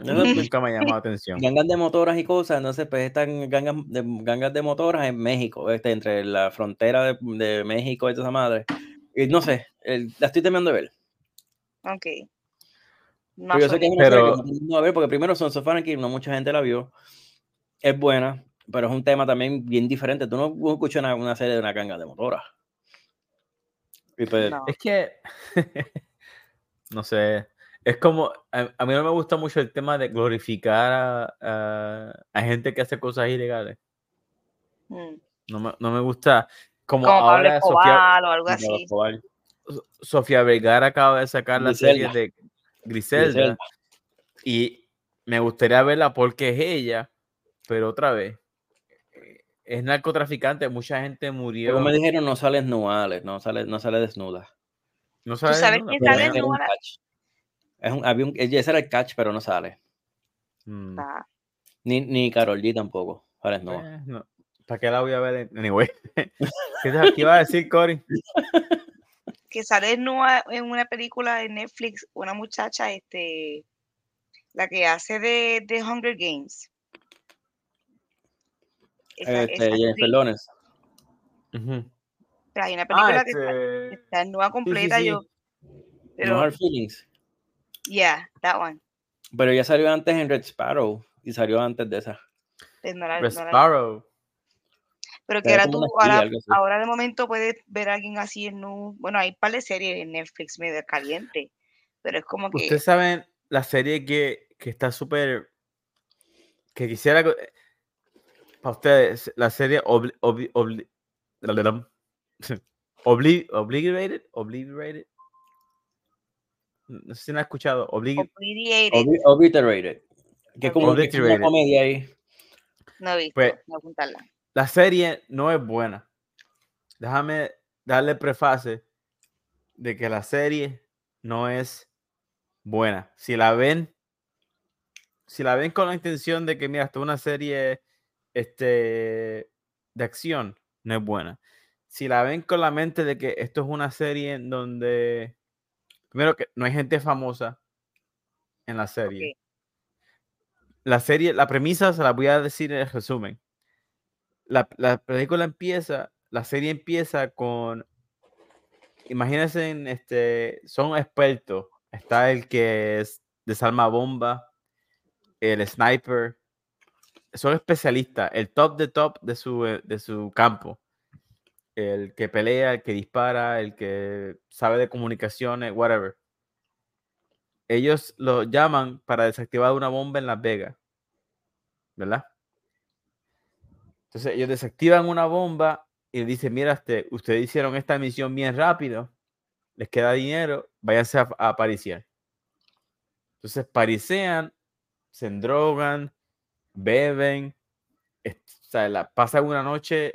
Pues, nunca me ha llamado la atención. gangas de motoras y cosas, entonces pues están gangas de, gangas de motoras en México, este, entre la frontera de, de México y toda esa madre. Y no sé, el- la estoy terminando de ver. Ok. No Pero yo sé que es una serie que Pero- no a ver, porque primero Sons of Anarchy no mucha gente la vio. Es buena, pero es un tema también bien diferente. Tú no escuchas una, una serie de una ganga de motoras. Pues, no. Es que, no sé, es como, a, a mí no me gusta mucho el tema de glorificar a, a- a gente que hace cosas ilegales. Mm. No me, no me gusta, como, Como Pablo ahora Sofía, Escobar o algo Pablo así. Sofía Vergara acaba de sacar la serie de Griselda, Griselda. y me gustaría verla porque es ella, pero otra vez, eh, es narcotraficante, mucha gente murió. Como me dijeron, no sale desnuda, no sale, no sale desnuda. no ¿Tú sabes ¿no? quién sale desnuda? Es un, había un, ese era el catch, pero no sale. Mm. Ah, Ni, ni Carol G tampoco. Eh, no. ¿Para qué la voy a ver? en- Anyway. ¿Qué, te- qué iba a decir, Cory? que sale desnuda en una película de Netflix, una muchacha, este, la que hace de, de Hunger Games. Esa, Este, esa Jennifer actriz, Lawrence. Ujú. hay una película Ah, que está, este, está desnuda completa, sí. yo, No pero, Hard Feelings. Yeah, that one. Pero ya salió antes en Red Sparrow y salió antes de esa. pues no la- Red no la- Sparrow. pero que Era tú, ahora, ahora de momento puedes ver a alguien así en nu, bueno, hay un par de series en Netflix medio caliente, pero es como que, Ustedes saben la serie que, que está súper. que quisiera. Para ustedes, la serie Obli, Obli, Obli- lalalom. Obli- Obliterated. Obliterated. No sé si la han escuchado. Obli- Obliterated, Obli- Obliterated. Que es como, como una Obliterated. comedia ahí. no he visto, pues, la serie no es buena. Déjame darle preface de que la serie no es buena. Si la ven, si la ven con la intención de que, mira, esto es una serie este, de acción, no es buena. Si la ven con la mente de que esto es una serie en donde, primero que no hay gente famosa en la serie. La serie, la premisa se la voy a decir en el resumen la, la película empieza, la serie empieza con, imagínense, en este, son expertos. Está el que es desarma bomba, el sniper, son especialistas, el top de top de su, de su campo. El que pelea, el que dispara, el que sabe de comunicaciones, whatever. Ellos lo llaman para desactivar una bomba en Las Vegas, ¿verdad? Entonces ellos desactivan una bomba y dicen, mira, este, ustedes hicieron esta misión bien rápido, les queda dinero, váyanse a, a pariciar. Entonces parisean, se endrogan, beben, o la- pasan una noche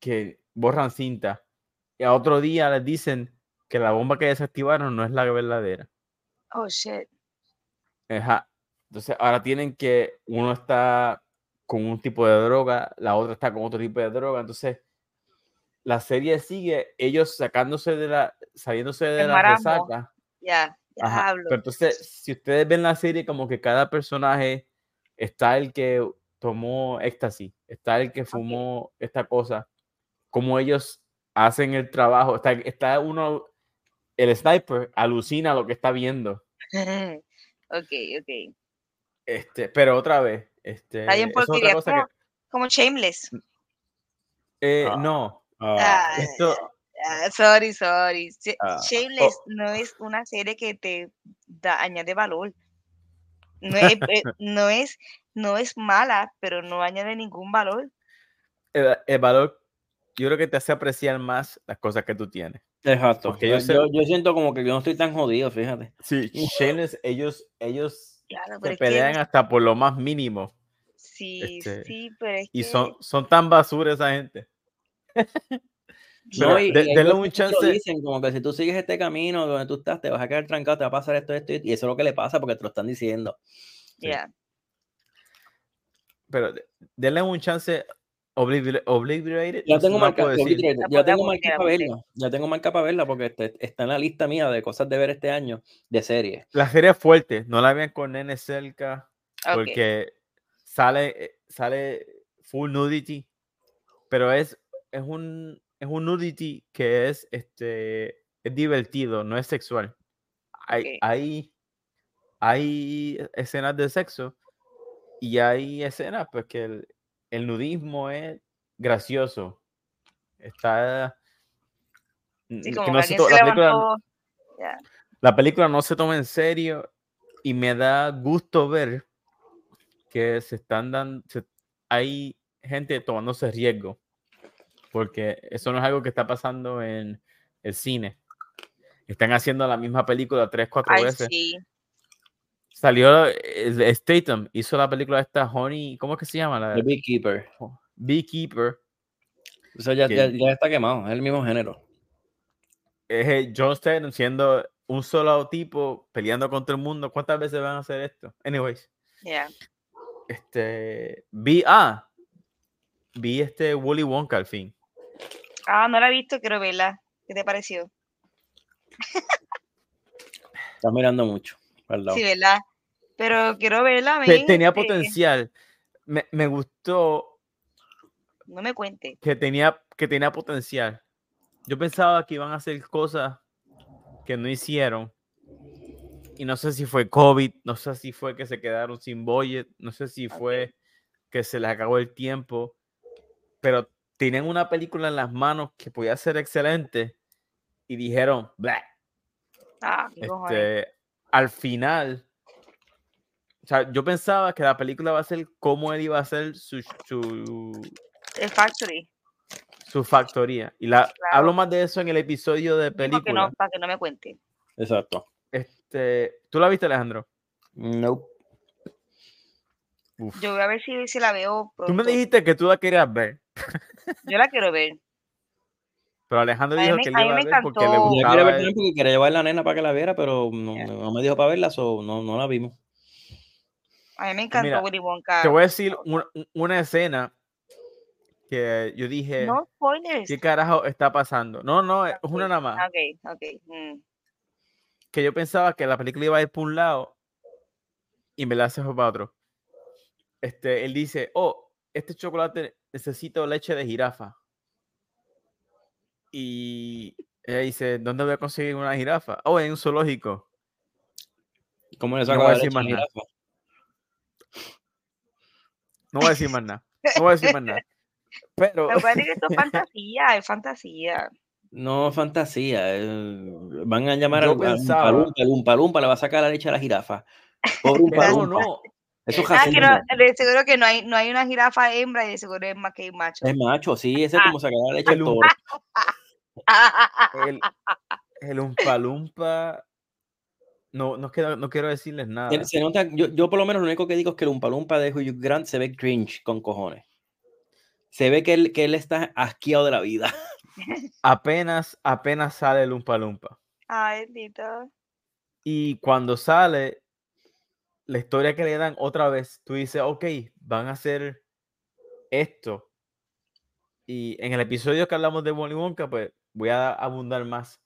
que borran cinta y a otro día les dicen que la bomba que desactivaron no es la verdadera. Oh, shit. Ajá. Entonces ahora tienen que, uno está con un tipo de droga, la otra está con otro tipo de droga. Entonces la serie sigue ellos sacándose de la, saliéndose de El la marambo. resaca. Ya, Ajá, diablo. Pero entonces, si ustedes ven la serie, como que cada personaje está el que tomó éxtasis, está el que fumó esta cosa, como ellos hacen el trabajo, está, está uno, el sniper alucina lo que está viendo. ok, ok. Este, pero otra vez, este, es otra cosa como, que, como Shameless. eh, Ah. no, Ah, Ah, esto, ah, sorry, sorry. Sh- Shameless oh. no es una serie que te da, añade valor. No es, eh, no, es, no es mala, pero no añade ningún valor. el, el valor, yo creo que te hace apreciar más las cosas que tú tienes. exacto. Porque Yo, yo sé- yo- yo siento como que yo no estoy tan jodido, fíjate. Sí, Shameless, ellos, ellos Claro, se que pelean no- hasta por lo más mínimo. sí, este, sí, pero es Y que son, son tan basura esa gente. pero y, de- y denle un que chance. dicen como que si tú sigues este camino donde tú estás, te vas a quedar trancado, te va a pasar esto, esto, y eso es lo que le pasa porque te lo están diciendo. Sí. ya. Pero de- denle un chance. Oblivi- Obliterated. Ya tengo no marca, ya tengo marca para verla, ya tengo marca para verla porque este- está en la lista mía de cosas de ver este año de series. La serie es fuerte. No la vean con nene cerca. Porque sale, eh, sale full nudity. Pero es, es un es un nudity que es este es divertido, no es sexual. Hay, Ok. hay, hay escenas de sexo y hay escenas pues que el, el nudismo es gracioso. Está Sí, que no se to- se la película, la no se toma en serio y me da gusto ver que se están dando, hay gente tomándose riesgo, porque eso no es algo que está pasando en el cine. Están haciendo la misma película tres, cuatro Ay, veces. sí. Salió eh, Statham, hizo la película esta Honey, ¿cómo es que se llama? La The Beekeeper. Beekeeper. Eso ya, Que- ya, ya está quemado, es el mismo género. Es el John Statham siendo un solo tipo peleando contra el mundo. ¿Cuántas veces van a hacer esto? Anyways. Ya. este vi ah vi este Willy Wonka al fin Ah, no la he visto, quiero verla. ¿Qué te pareció? Estás mirando mucho. ¿Verdad? Sí, ¿verdad? Pero quiero verla. Tenía este, potencial me, me gustó No me cuente. que tenía que tenía potencial yo pensaba que iban a hacer cosas que no hicieron y no sé si fue COVID no sé si fue que se quedaron sin budget no sé si fue que se les acabó el tiempo pero tenían una película en las manos que podía ser excelente y dijeron "Blah". Ah, este, al final, o sea, yo pensaba que la película va a ser cómo él iba a hacer su, su, El Factory. su factoría. Y la, hablo más de eso en el episodio de Sí, porque película. no, para que no me cuente. Exacto. Este, ¿Tú la viste, Alejandro? Nope. Uf. Yo voy a ver si, si la veo Tú me pronto. dijiste que tú la querías ver, Yo la quiero ver. Pero Alejandro dijo me- que él iba a ver porque le. Yo quería gustaba. ver porque quería llevar a la nena para que la viera, pero no, Ya. no me dijo para verla, so no, no la vimos. A mí me encantó mira, Willy Wonka. Te voy a decir una, una escena que yo dije, No spoilers. ¿qué carajo está pasando? No, no, es una nada más. Ok, ok. mm. que yo pensaba que la película iba a ir por un lado y me la hace para otro. Este, él dice, oh, este chocolate necesito leche de jirafa. Y ella dice, ¿dónde voy a conseguir una jirafa? Oh, en un zoológico. ¿Cómo le No saco voy a decir más nada. jirafa? No voy a decir más nada. No voy a decir más nada. Pero, Acuérdate que esto es fantasía, es fantasía. No, fantasía. eh, van a llamar Yo al, pensaba- Umpalumpa, el Umpalumpa le va a sacar la leche a la jirafa. Pobre no, Umpalumpa. no. Eso es Ah, que no, de seguro que no hay, no hay una jirafa hembra y de seguro es más que macho. Es macho, sí, ese es Ah. como sacar la leche al toro. El, el Umpalumpa. No, no, quiero, no quiero decirles nada. Se- se nota- yo, yo por lo menos lo único que digo es que el Umpalumpa de Hugh Grant se ve cringe con cojones. Se ve que él, que él está asqueado de la vida. apenas, apenas sale Lumpa Lumpa. Ay, bendito. Y cuando sale, la historia que le dan otra vez, tú dices, ok, van a hacer esto. Y en el episodio que hablamos de Willy Wonka, pues voy a abundar más.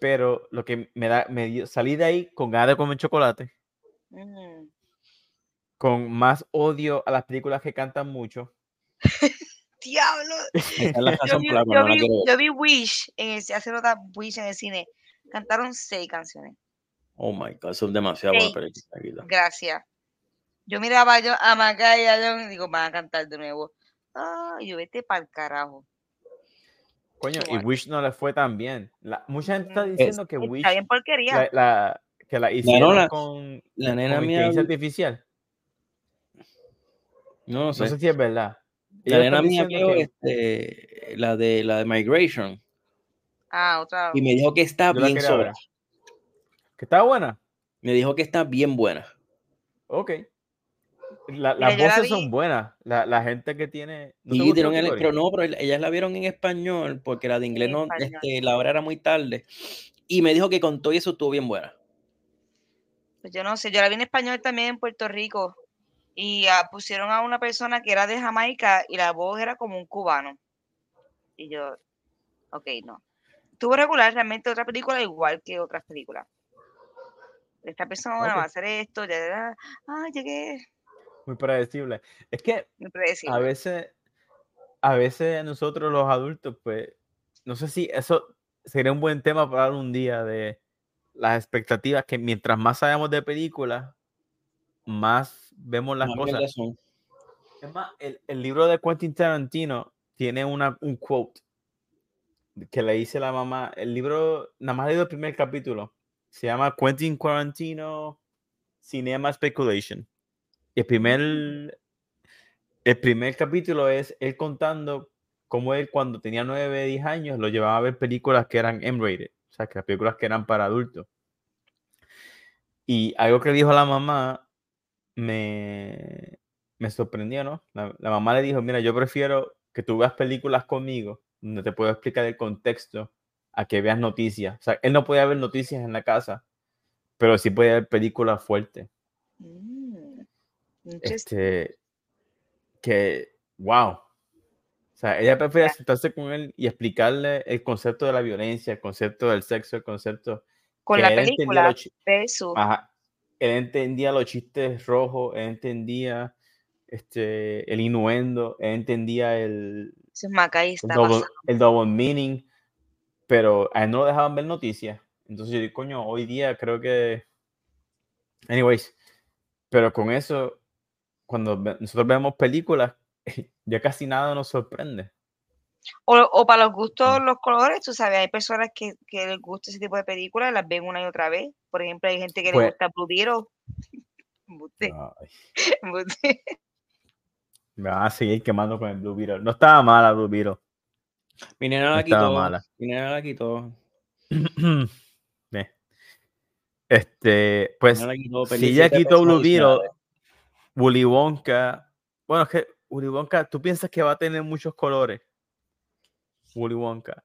Pero lo que me da, me dio, salí de ahí con ganas de comer chocolate, Mm. con más odio a las películas que cantan mucho. Diablo. Yo vi, yo no yo Wish en el hace nota Wish en el cine. Cantaron seis canciones. Oh my god, son demasiado buenas películas. Gracias. Yo miraba yo a Maca y a John y digo, van a cantar de nuevo. Ay, yo vete para el carajo. Coño, y. Wish no le fue tan bien. La- mucha gente está diciendo que Wish Está bien porquería. la, la- que la hicieron la- con, La con nena mía, inteligencia artificial. no, no No sé. sé si es verdad. La nena mía vio que- este, la de la de Migration Ah, otra. y me dijo que está Yo bien sobra. que está buena. Me dijo que está bien buena. Ok. La- las la voces vi. son buenas. La, la gente que tiene. ¿no gustó dieron el- pero no, pero ellas la vieron en español porque la de inglés En no, este, la hora era muy tarde. Y me dijo que con todo eso estuvo bien buena. Pues yo no sé, yo la vi en español también en Puerto Rico. Y ah, pusieron a una persona que era de Jamaica y la voz era como un cubano. Y yo, ok, no. Tuvo regular realmente otra película igual que otras películas. Esta persona Ok. va a hacer esto, ya, ya, ya. Ah, llegué. Muy predecible. Es que predecible. a veces, a veces nosotros los adultos, pues, no sé si eso sería un buen tema para un día de las expectativas que mientras más sabemos de películas, más vemos las Más cosas. Es más, el, el libro de Quentin Tarantino tiene una, un quote que le dice la mamá. El libro, nada más leído el primer capítulo. Se llama Quentin Tarantino Cinema Speculation. El primer, el primer capítulo es él contando cómo él cuando tenía 9, 10 años lo llevaba a ver películas que eran M-rated. O sea, que las películas que eran para adultos. Y algo que dijo la mamá me, me sorprendió, ¿no? La, la mamá le dijo, mira, yo prefiero que tú veas películas conmigo, donde te puedo explicar el contexto, a que veas noticias. O sea, él no podía ver noticias en la casa, pero sí podía ver películas fuertes. Mm. Este, que, wow. O sea, ella prefería Ya. sentarse con él y explicarle el concepto de la violencia, el concepto del sexo, el concepto Con la película versus. Ajá. Él entendía los chistes rojos, él entendía este, el innuendo, él entendía el, Macay el, double, el double meaning, pero a él no lo dejaban ver noticias. Entonces yo digo, coño, hoy día creo que... Anyways, pero con eso, cuando nosotros vemos películas, ya casi nada nos sorprende. O, o para los gustos, Mm. los colores, tú sabes, hay personas que, que les gusta ese tipo de películas, las ven una y otra vez. Por ejemplo, hay gente que Pues- le gusta embuste. me van a seguir quemando con el Blue Beetle. No estaba mala Blue Beetle. Mi nena No la quitó. mala. Mi nena la quitó. Este, pues, la quitó. si ya quitó Blue Beetle. Willy Wonka. Bueno, es que Willy Wonka, ¿tú piensas que va a tener muchos colores? Willy Wonka.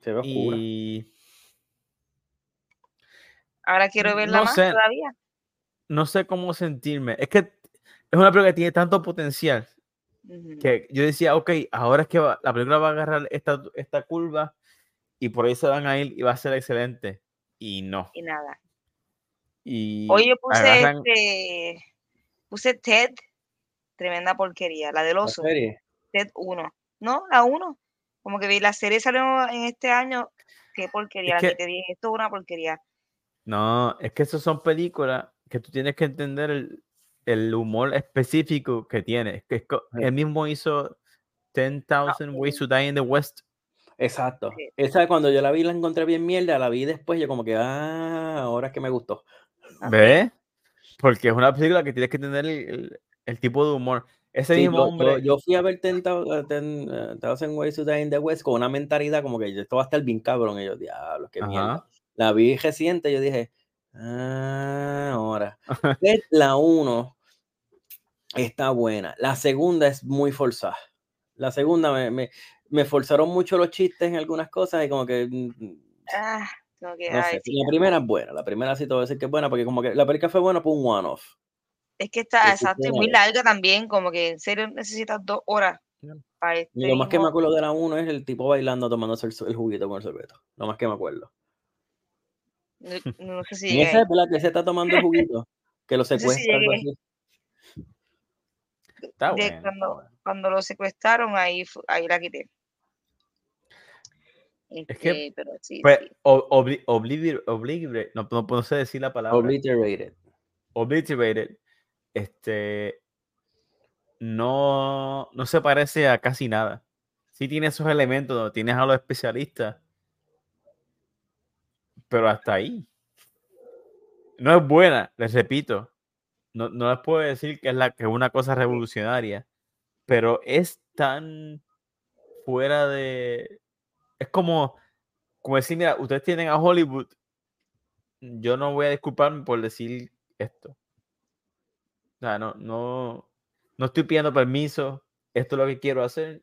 Se ve oscura. Y Ahora quiero verla No más sé. todavía. no sé cómo sentirme. Es que es una película que tiene tanto potencial que yo decía, ok, ahora es que va- la película va a agarrar esta, esta curva y por ahí se van a ir y va a ser excelente. Y no. Y nada. Y Hoy yo puse agarran- este, puse Ted, tremenda porquería, la del ¿La oso, serie? Ted 1. No, la 1. Como que vi la serie salió en este año, qué porquería, Es la que- que te dije, esto es una porquería. No, es que esas son películas que tú tienes que entender el, el humor específico que tiene. Que él mismo hizo 10,000 Ways to Die in the West. Exacto. Sí. Esa cuando yo la vi la encontré bien mierda, la vi después, yo como que, ah, ahora es que me gustó. ¿Ves? Porque es una película que tienes que entender el, el- el tipo de humor. Ese Sí, mismo yo, yo- hombre. yo fui a ver 10,000 10, 10,000 Ways to Die in the West con una mentalidad como que esto va a estar bien cabrón. Y yo, diablo, qué mierda. La vi reciente yo dije, ah, ahora. La 1 está buena. La segunda es muy forzada. La segunda me, me- me forzaron mucho los chistes en algunas cosas y como que mm, Ah, no sé. La primera es buena, la primera sí te voy a decir que es buena porque como que la película fue buena por un one-off. Es que está, exacto, y muy larga también, como que en serio necesitas dos horas para este Y lo más que me acuerdo de la 1 es el tipo bailando tomándose el, el juguito con el sorbeto. Lo más que me acuerdo. No, no sé si En esa es la que se está tomando el juguito, que lo sé secuestra. Está bueno. está cuando, bueno. cuando lo secuestraron, ahí, ahí la quité. Es que, Este, pero sí, Pues, sí. obli- no, no puedo sé decir la palabra. Obliterated. Obliterated, este, no, no se parece a casi nada. Sí tiene esos elementos, donde tienes a los especialistas, pero hasta ahí. No es buena, les repito. No, no les puedo decir que es, la, que es una cosa revolucionaria, pero es tan fuera de... Es como, como decir, mira, ustedes tienen a Hollywood, yo no voy a disculparme por decir esto. O sea, no, no, no estoy pidiendo permiso, esto es lo que quiero hacer.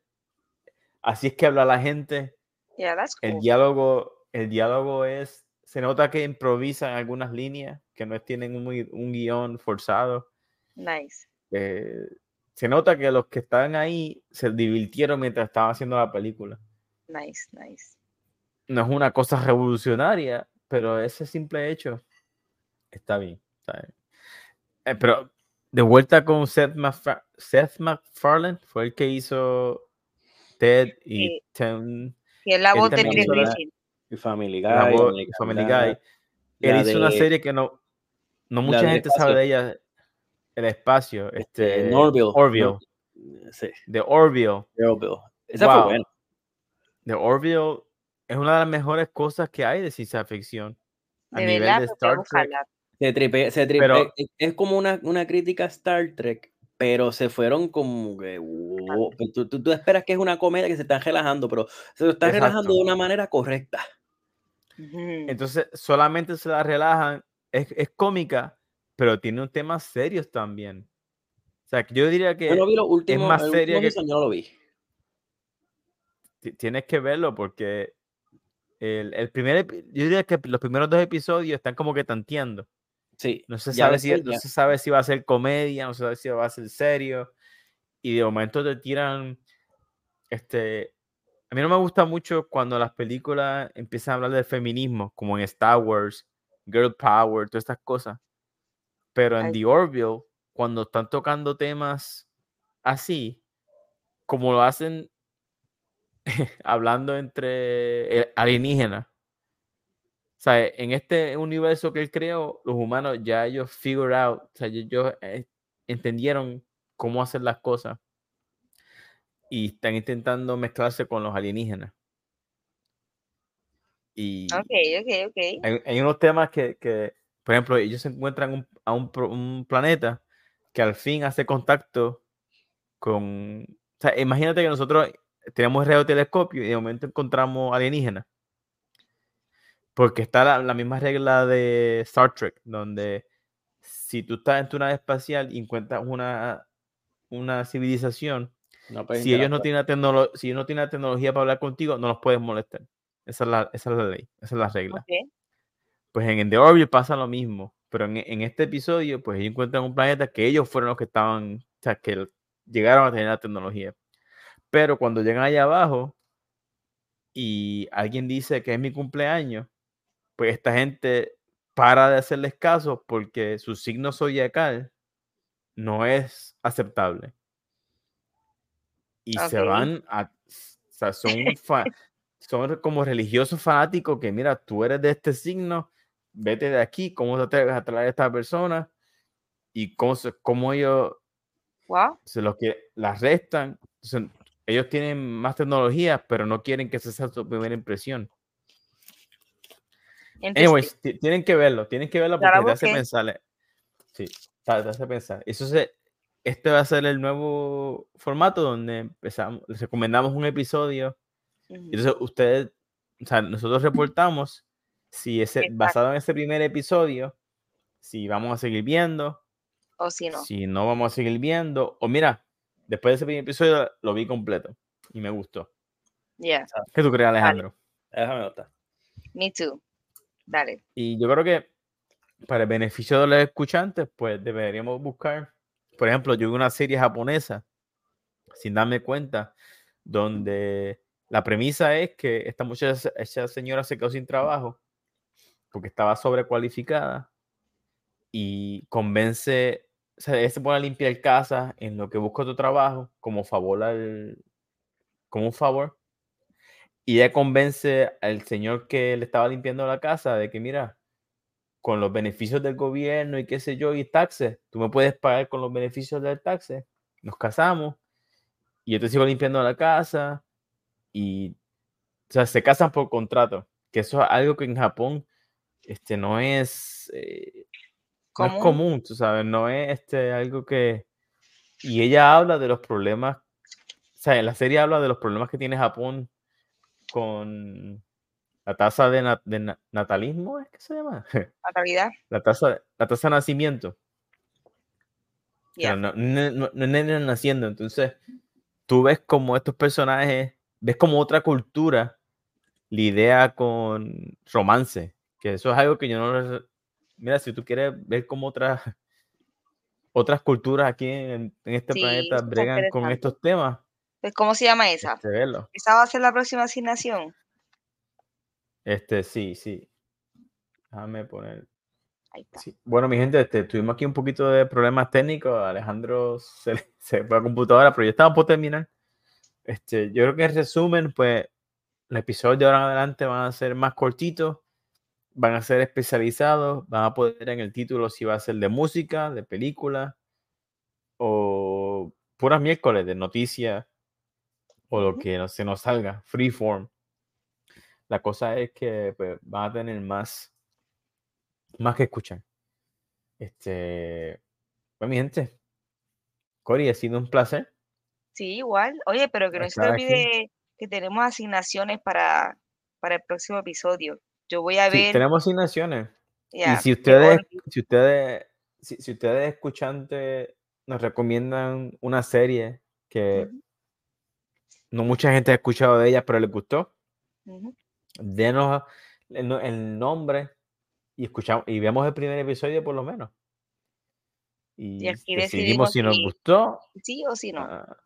Así es que habla la gente. Yeah, that's El cool. diálogo, el diálogo es, se nota que improvisan algunas líneas, que no tienen un, un guion forzado. Nice. eh, se nota que los que están ahí se divirtieron mientras estaban haciendo la película. Nice, nice. No es una cosa revolucionaria, pero ese simple hecho está bien. está bien. Eh, pero de vuelta con Seth, MacFar- Seth MacFarlane, fue el que hizo Ted y Sí. Ten, Y es la voz de Griffin. Y Family Guy. la voz- American Family Guy. Él hizo una de- serie que no, no mucha gente sabe espacio. de ella. El espacio, este, este, Norville. Orville, Nor- Sí, de Orville. Orville. Esa Wow. fue buena. De Orville es una de las mejores cosas que hay de ciencia ficción. A De nivel verdad, de Star Trek. Se tripe, se tripe- Pero- es, es como una, una crítica a Star Trek, pero se fueron como que. wow, tú, tú- tú esperas que es una comedia que se están relajando, pero se lo están relajando de una manera correcta. Entonces, solamente se la relajan. Es, es cómica, pero tiene un temas serios también. O sea, yo diría que Yo no vi los últimos. más el seria último que- yo no lo vi. Ti- tienes que verlo porque el, el primer, yo diría que los primeros dos episodios están como que tanteando. Sí. No se, sabe si, no se sabe si va a ser comedia, no se sabe si va a ser serio. Y de momento te tiran. Este. A mí no me gusta mucho cuando las películas empiezan a hablar del feminismo, como en Star Wars, Girl Power, todas estas cosas. Pero en Ay. The Orville, cuando están tocando temas así, como lo hacen hablando entre eh, alienígenas. O sea, en este universo que él creó, los humanos ya ellos figure out, o sea, ellos, eh, entendieron cómo hacer las cosas y están intentando mezclarse con los alienígenas. Y Ok, ok, ok. hay, hay unos temas que, que, por ejemplo, ellos se encuentran un- a un, un planeta que al fin hace contacto con... O sea, imagínate que nosotros tenemos el radiotelescopio y de momento encontramos alienígenas. Porque está la, la misma regla de Star Trek, donde si tú estás en tu nave espacial y encuentras una, una civilización, no si ellos no tienen la tecnolo- si ellos no tienen la tecnología para hablar contigo, no los puedes molestar. Esa es la, esa es la ley, esa es la regla. Ok. Pues en, en The Orville pasa lo mismo, pero en, en este episodio, pues ellos encuentran un planeta que ellos fueron los que estaban, o sea, que llegaron a tener la tecnología. Pero cuando llegan allá abajo y alguien dice que es mi cumpleaños, pues esta gente para de hacerles caso porque su signo zodiacal no es aceptable. Y se Ok. van a, o sea, son, fa- son como religiosos fanáticos que, mira, tú eres de este signo, vete de aquí, ¿cómo te atreves a traer a esta persona? Y cómo, se- cómo ellos Wow. se los que las restan. Entonces, ellos tienen más tecnología, pero no quieren que esa sea su primera impresión. Anyways, ti- tienen que verlo, tienen que verlo porque te hace pensar. eh, Sí, te, hace pensar. Eso se, este va a ser el nuevo formato donde empezamos, les recomendamos un episodio. Ujú. y Entonces, ustedes, o sea, nosotros reportamos si ese, Exacto. basado en ese primer episodio, si vamos a seguir viendo, O si no. si no vamos a seguir viendo, o mira, después de ese primer episodio lo vi completo y me gustó. Yeah, ¿Qué tú crees, Alejandro? Déjame notar. me too. Dale. Y yo creo que para el beneficio de los escuchantes, pues deberíamos buscar, por ejemplo, yo vi una serie japonesa, sin darme cuenta, donde la premisa es que esta muchacha, esa señora se quedó sin trabajo porque estaba sobrecualificada y convence, sea, ella se pone a limpiar casa en lo que busca otro trabajo como favor al, como un favor. Y ella convence al señor que le estaba limpiando la casa de que, mira, con los beneficios del gobierno y qué sé yo, y taxes, tú me puedes pagar con los beneficios del taxes. Nos casamos y yo te sigo limpiando la casa y, o sea, se casan por contrato, que eso es algo que en Japón este, no es, eh, no es Común. común, tú sabes, no es este, algo que... Y ella habla de los problemas, o sea, en la serie habla de los problemas que tiene Japón con la tasa de, na- de na- natalismo, ¿es que se llama? Natalidad. La tasa, la tasa de nacimiento. Yeah. No, no, no- naciendo, entonces tú ves como estos personajes, ves como otra cultura lidia con romance, que eso es algo que yo no... Mira, si tú quieres ver como otras otras culturas aquí en, en este Sí, planeta bregan con estos temas, Pues, ¿Cómo se llama esa? este. ¿Esa va a ser la próxima asignación? Este, sí, sí. Déjame poner. Ahí está. Sí. Bueno, mi gente, este, tuvimos aquí un poquito de problemas técnicos. Alejandro se, le- se fue a la computadora, pero ya estaba por terminar. Este, yo creo que en resumen, pues, los episodios de ahora en adelante van a ser más cortitos, van a ser especializados, van a poder en el título si va a ser de música, de película, o puras miércoles de noticias, o lo que se nos salga, freeform. La cosa es que pues, van a tener más, más que escuchar. Este, pues mi gente, Cory, ha sido un placer. Sí, igual. Oye, pero que no se aquí. olvide que tenemos asignaciones para, para el próximo episodio. Yo voy a Sí, ver. tenemos asignaciones. y si ustedes, si ustedes, si, si ustedes escuchantes nos recomiendan una serie que no mucha gente ha escuchado de ella, pero les gustó, denos el, no- el nombre y escuchamos y veamos el primer episodio por lo menos. Y, aquí decidimos decidimos si nos si- gustó, Sí o sí no. ah,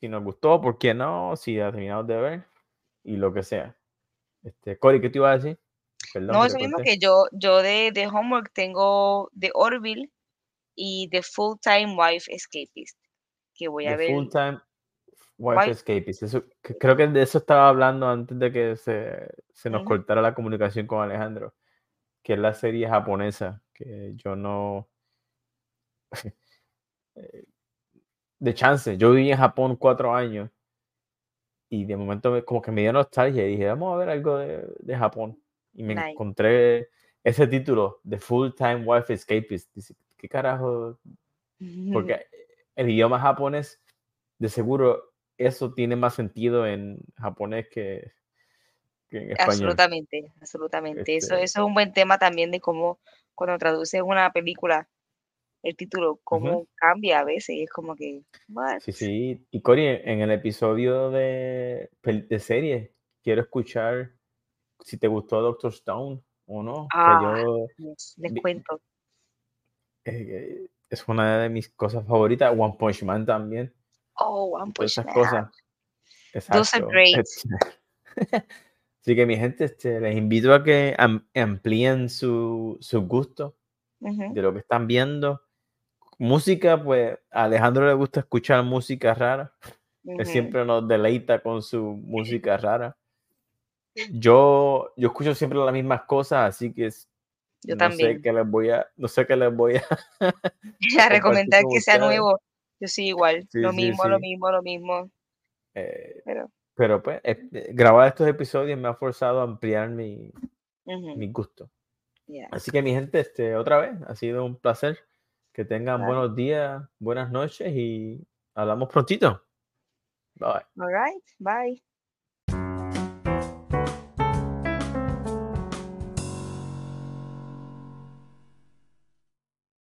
si nos gustó, por qué no, si la terminamos de ver y lo que sea. Este, Cory, ¿qué te iba a decir? Perdón No, eso mismo que yo, yo de, de homework tengo The Orville y The Full Time Wife Escapist, que voy a The ver. Full Time Wife Wife- Escapist. Eso, creo que de eso estaba hablando antes de que se, se nos cortara la comunicación con Alejandro, que es la serie japonesa, que yo no... eh, de chance, yo viví en Japón cuatro años y de momento me- como que me dio nostalgia y dije, vamos a ver algo de, de Japón. Y me Nice. encontré ese título, The Full Time Wife Escapist. Dice, ¿qué carajo? Porque el idioma japonés, de seguro, eso tiene más sentido en japonés que, que en español. Absolutamente, absolutamente. Eso, Este- eso es un buen tema también de cómo cuando traduces una película, el título, cómo cambia a veces. y es como que, what? Sí, sí. Y Cory, en el episodio de, de serie, quiero escuchar si te gustó Doctor Stone o no. que Ah. yo, Les, cuento. eh, es una de mis cosas favoritas. One Punch Man también. Oh, One Punch esas Man. cosas. Those are Exacto. great. Así que mi gente, este, les invito a que am- amplíen su, su gusto Ujú. de lo que están viendo. Música, pues a Alejandro le gusta escuchar música rara. Él Ujú. siempre nos deleita con su música rara. Yo, yo escucho siempre las mismas cosas, así que es- Yo no también. sé qué les voy a, no sé qué les voy a. A recomendar que sea nuevo. Yo sí, igual. Sí, lo sí, mismo, lo sí. mismo, lo mismo. eh, Pero, pero pues, eh, grabar estos episodios me ha forzado a ampliar mi, ujú, mi gusto. yeah. Así que mi gente, este, otra vez, ha sido un placer. Que tengan buenos días, buenas noches y hablamos prontito. Bye. All right. Bye.